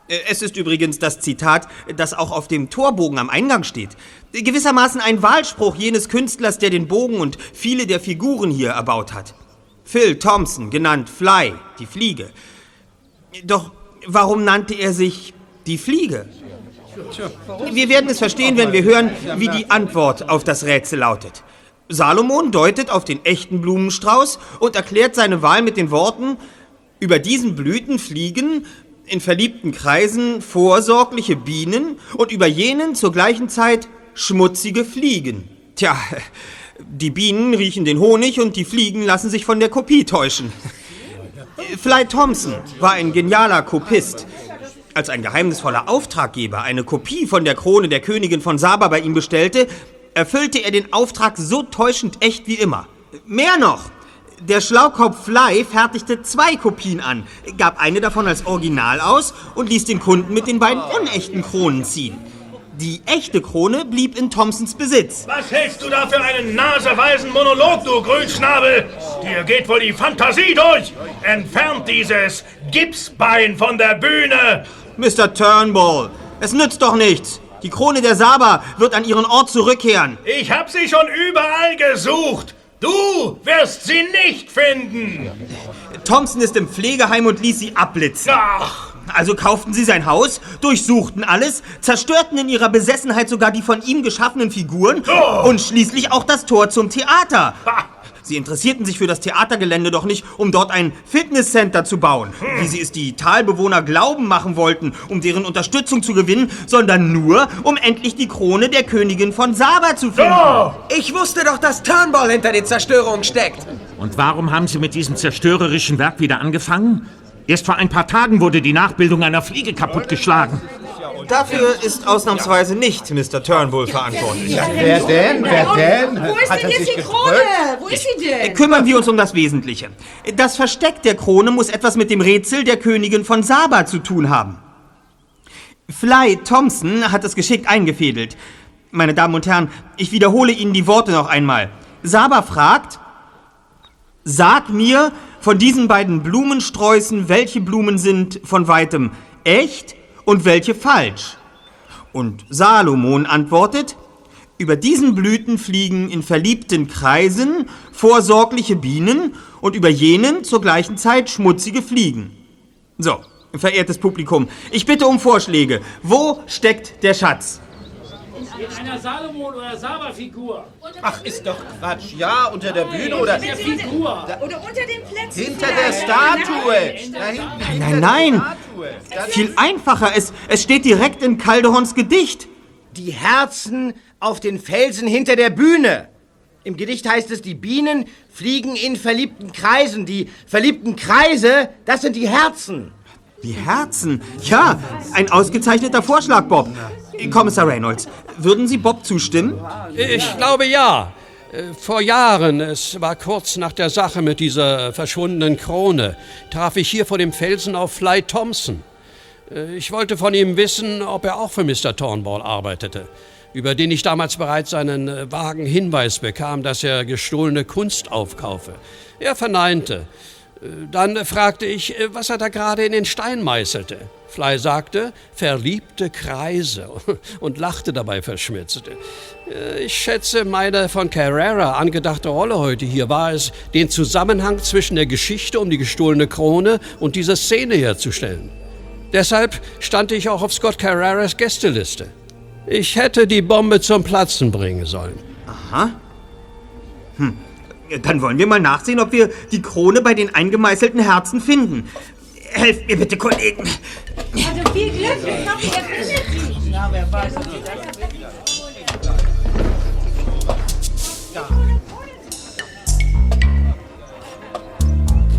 Speaker 8: Äh, Es ist übrigens das Zitat, das auch auf dem Torbogen am Eingang steht. Gewissermaßen ein Wahlspruch jenes Künstlers, der den Bogen und viele der Figuren hier erbaut hat. Phil Thompson, genannt Fly, die Fliege. Doch warum nannte er sich die Fliege? Wir werden es verstehen, wenn wir hören, wie die Antwort auf das Rätsel lautet. Salomon deutet auf den echten Blumenstrauß und erklärt seine Wahl mit den Worten, über diesen Blüten fliegen in verliebten Kreisen vorsorgliche Bienen und über jenen zur gleichen Zeit schmutzige Fliegen. Tja, die Bienen riechen den Honig und die Fliegen lassen sich von der Kopie täuschen. Fly Thompson war ein genialer Kopist. Als ein geheimnisvoller Auftraggeber eine Kopie von der Krone der Königin von Saba bei ihm bestellte, erfüllte er den Auftrag so täuschend echt wie immer. Mehr noch, der Schlaukopf Fly fertigte zwei Kopien an, gab eine davon als Original aus und ließ den Kunden mit den beiden unechten Kronen ziehen. Die echte Krone blieb in Thompsons Besitz.
Speaker 14: Was hältst du da für einen naseweisen Monolog, du Grünschnabel? Dir geht wohl die Fantasie durch. Entfernt dieses Gipsbein von der Bühne.
Speaker 8: Mr. Turnbull, es nützt doch nichts. Die Krone der Saba wird an ihren Ort zurückkehren.
Speaker 14: Ich hab sie schon überall gesucht. Du wirst sie nicht finden.
Speaker 8: Thompson ist im Pflegeheim und ließ sie abblitzen.
Speaker 14: Ach.
Speaker 8: Also kauften sie sein Haus, durchsuchten alles, zerstörten in ihrer Besessenheit sogar die von ihm geschaffenen Figuren
Speaker 14: Oh.
Speaker 8: und schließlich auch das Tor zum Theater. Sie interessierten sich für das Theatergelände doch nicht, um dort ein Fitnesscenter zu bauen, wie sie es die Talbewohner glauben machen wollten, um deren Unterstützung zu gewinnen, sondern nur, um endlich die Krone der Königin von Saba zu finden.
Speaker 9: Ich wusste doch, dass Turnbull hinter den Zerstörungen steckt.
Speaker 10: Und warum haben Sie mit diesem zerstörerischen Werk wieder angefangen? Erst vor ein paar Tagen wurde die Nachbildung einer Fliege kaputtgeschlagen.
Speaker 8: Dafür ist ausnahmsweise nicht Mr. Turnbull verantwortlich.
Speaker 17: Wer denn? Wer denn?
Speaker 18: Wo ist
Speaker 17: Hat
Speaker 18: denn jetzt
Speaker 17: sich
Speaker 18: die Krone?
Speaker 17: gedrückt?
Speaker 18: Wo ist sie denn?
Speaker 8: Kümmern wir uns um das Wesentliche. Das Versteck der Krone muss etwas mit dem Rätsel der Königin von Saba zu tun haben. Fly Thompson hat es geschickt eingefädelt. Meine Damen und Herren, ich wiederhole Ihnen die Worte noch einmal. Saba fragt, sag mir von diesen beiden Blumensträußen, welche Blumen sind von weitem echt und welche falsch. Und Salomon antwortet, über diesen Blüten fliegen in verliebten Kreisen vorsorgliche Bienen und über jenen zur gleichen Zeit schmutzige Fliegen. So, verehrtes Publikum, ich bitte um Vorschläge. Wo steckt der Schatz?
Speaker 18: In einer Salomon- oder Saba-Figur.
Speaker 17: Ach, ist doch Quatsch. Ja, unter der Bühne oder...
Speaker 18: Der Figur.
Speaker 19: Oder unter den Plätzen.
Speaker 17: Hinter der Statue. Da hinten, hinter
Speaker 8: Nein,
Speaker 17: der
Speaker 8: nein.
Speaker 17: Statue. Das
Speaker 8: Viel einfacher. Es, es steht direkt in Calderons Gedicht.
Speaker 3: Die Herzen auf den Felsen hinter der Bühne. Im Gedicht heißt es, die Bienen fliegen in verliebten Kreisen. Die verliebten Kreise, das sind die Herzen.
Speaker 8: Die Herzen? Ja, ein ausgezeichneter Vorschlag, Bob. Kommissar Reynolds, würden Sie Bob zustimmen?
Speaker 15: Ich glaube ja. Äh, Vor Jahren, es war kurz nach der Sache mit dieser verschwundenen Krone, traf ich hier vor dem Felsen auf Fly Thompson. Äh, Ich wollte von ihm wissen, ob er auch für Mr. Thornball arbeitete, über den ich damals bereits einen äh, vagen Hinweis bekam, dass er gestohlene Kunst aufkaufe. Er verneinte. Dann fragte ich, äh, was er da gerade in den Stein meißelte. Fly sagte, verliebte Kreise und lachte dabei verschmitzt. Äh, Ich schätze, meine von Carrera angedachte Rolle heute hier war es, den Zusammenhang zwischen der Geschichte um die gestohlene Krone und dieser Szene herzustellen. Deshalb stand ich auch auf Scott Carreras Gästeliste. Ich hätte die Bombe zum Platzen bringen sollen.
Speaker 8: Aha. Hm. Dann wollen wir mal nachsehen, ob wir die Krone bei den eingemeißelten Herzen finden. Helft mir bitte, Kollegen.
Speaker 19: Also viel Glück. Ich hoffe, ihr findet sie.
Speaker 17: Ja, wer weiß,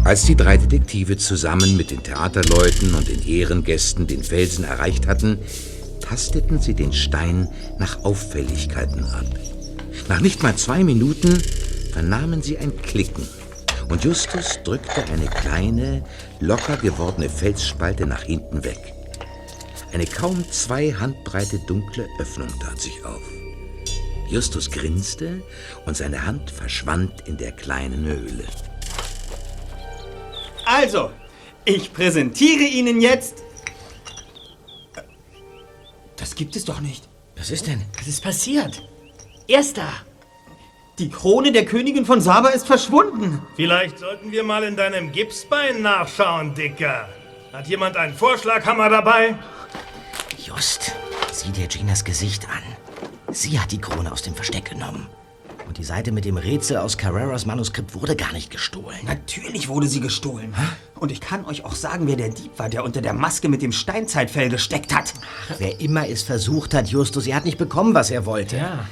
Speaker 7: Als die drei Detektive zusammen mit den Theaterleuten und den Ehrengästen den Felsen erreicht hatten, tasteten sie den Stein nach Auffälligkeiten ab. Nach nicht mal zwei Minuten vernahmen sie ein Klicken und Justus drückte eine kleine, locker gewordene Felsspalte nach hinten weg. Eine kaum zwei Handbreite dunkle Öffnung tat sich auf. Justus grinste und seine Hand verschwand in der kleinen Höhle.
Speaker 8: Also, ich präsentiere Ihnen jetzt. Das gibt es doch nicht.
Speaker 3: Was ist denn?
Speaker 2: Was ist passiert? Erster.
Speaker 8: Die Krone der Königin von Saba ist verschwunden.
Speaker 14: Vielleicht sollten wir mal in deinem Gipsbein nachschauen, Dicker. Hat jemand einen Vorschlaghammer dabei?
Speaker 3: Just, sieh dir Ginas Gesicht an. Sie hat die Krone aus dem Versteck genommen. Und die Seite mit dem Rätsel aus Carreras Manuskript wurde gar nicht gestohlen.
Speaker 8: Natürlich wurde sie gestohlen. Und ich kann euch auch sagen, wer der Dieb war, der unter der Maske mit dem Steinzeitfell gesteckt hat.
Speaker 3: Wer immer es versucht hat, Justus, er hat nicht bekommen, was er wollte.
Speaker 2: Ja.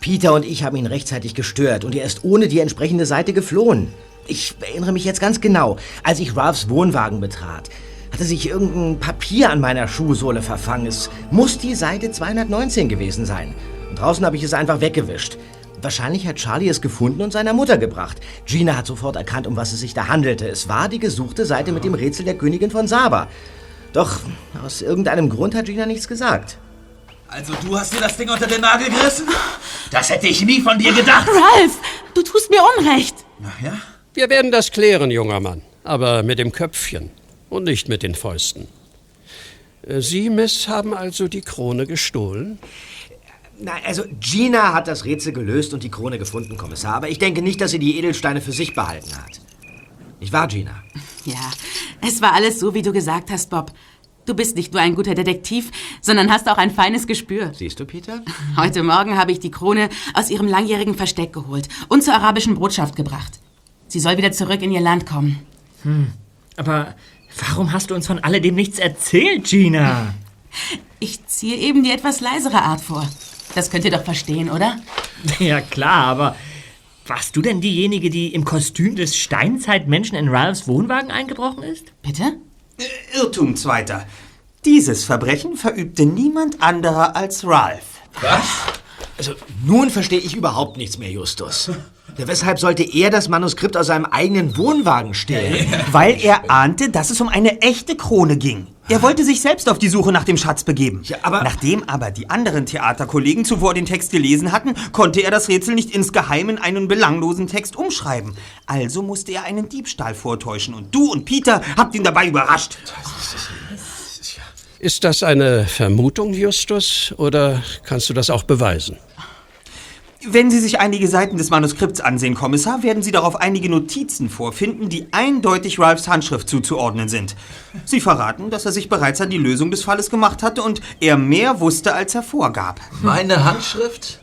Speaker 3: Peter und ich haben ihn rechtzeitig gestört und er ist ohne die entsprechende Seite geflohen. Ich erinnere mich jetzt ganz genau, als ich Ralphs Wohnwagen betrat, hatte sich irgendein Papier an meiner Schuhsohle verfangen. Es muss die Seite 219 gewesen sein. Und draußen habe ich es einfach weggewischt. Wahrscheinlich hat Charlie es gefunden und seiner Mutter gebracht. Gina hat sofort erkannt, um was es sich da handelte. Es war die gesuchte Seite mit dem Rätsel der Königin von Saba. Doch aus irgendeinem Grund hat Gina nichts gesagt.
Speaker 6: Also du hast dir das Ding unter den Nagel gerissen? Das hätte ich nie von dir gedacht.
Speaker 4: Ralph, du tust mir Unrecht.
Speaker 6: Ach ja?
Speaker 15: Wir werden das klären, junger Mann. Aber mit dem Köpfchen und nicht mit den Fäusten. Sie, Miss, haben also die Krone gestohlen?
Speaker 3: Nein, also Gina hat das Rätsel gelöst und die Krone gefunden, Kommissar. Aber ich denke nicht, dass sie die Edelsteine für sich behalten hat. Nicht wahr, Gina?
Speaker 4: Ja, es war alles so, wie du gesagt hast, Bob. Du bist nicht nur ein guter Detektiv, sondern hast auch ein feines Gespür.
Speaker 3: Siehst du, Peter?
Speaker 4: Heute Morgen habe ich die Krone aus ihrem langjährigen Versteck geholt und zur arabischen Botschaft gebracht. Sie soll wieder zurück in ihr Land kommen.
Speaker 2: Hm. Aber warum hast du uns von alledem nichts erzählt, Gina?
Speaker 4: Ich ziehe eben die etwas leisere Art vor. Das könnt ihr doch verstehen, oder?
Speaker 2: Ja, klar, aber warst du denn diejenige, die im Kostüm des Steinzeitmenschen in Ralphs Wohnwagen eingebrochen ist?
Speaker 4: Bitte?
Speaker 8: Irrtum, Zweiter. Dieses Verbrechen verübte niemand anderer als Ralph.
Speaker 3: Was? Also, nun verstehe ich überhaupt nichts mehr, Justus. Ja, weshalb sollte er das Manuskript aus seinem eigenen Wohnwagen stehlen?
Speaker 8: Weil er ahnte, dass es um eine echte Krone ging. Er wollte sich selbst auf die Suche nach dem Schatz begeben.
Speaker 3: aber
Speaker 8: Nachdem aber die anderen Theaterkollegen zuvor den Text gelesen hatten, konnte er das Rätsel nicht insgeheim in einen belanglosen Text umschreiben. Also musste er einen Diebstahl vortäuschen und du und Peter habt ihn dabei überrascht.
Speaker 15: Ist das eine Vermutung, Justus, oder kannst du das auch beweisen?
Speaker 8: Wenn Sie sich einige Seiten des Manuskripts ansehen, Kommissar, werden Sie darauf einige Notizen vorfinden, die eindeutig Ralphs Handschrift zuzuordnen sind. Sie verraten, dass er sich bereits an die Lösung des Falles gemacht hatte und er mehr wusste, als er vorgab.
Speaker 6: Meine Handschrift?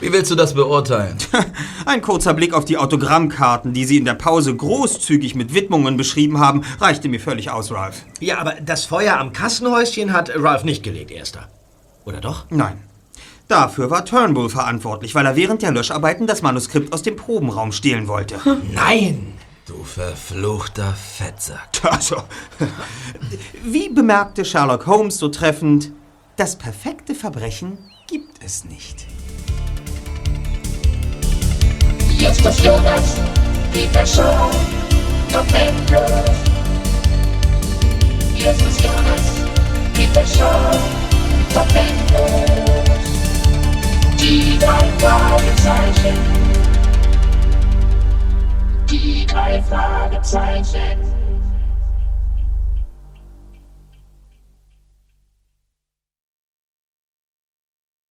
Speaker 6: Wie willst du das beurteilen?
Speaker 8: Ein kurzer Blick auf die Autogrammkarten, die Sie in der Pause großzügig mit Widmungen beschrieben haben, reichte mir völlig aus, Ralph.
Speaker 3: Ja, aber das Feuer am Kassenhäuschen hat Ralph nicht gelegt, Erster. Oder doch?
Speaker 8: Nein. Dafür war Turnbull verantwortlich, weil er während der Löscharbeiten das Manuskript aus dem Probenraum stehlen wollte.
Speaker 3: Nein!
Speaker 6: Du verfluchter Fettsack.
Speaker 8: Also, wie bemerkte Sherlock Holmes so treffend, das perfekte Verbrechen gibt es nicht.
Speaker 1: Justus Jonas, Peter Shaw, Tom Andrews. Justus Jonas, Peter Shaw, Tom Andrews. Die drei Fragezeichen. Die drei Fragezeichen.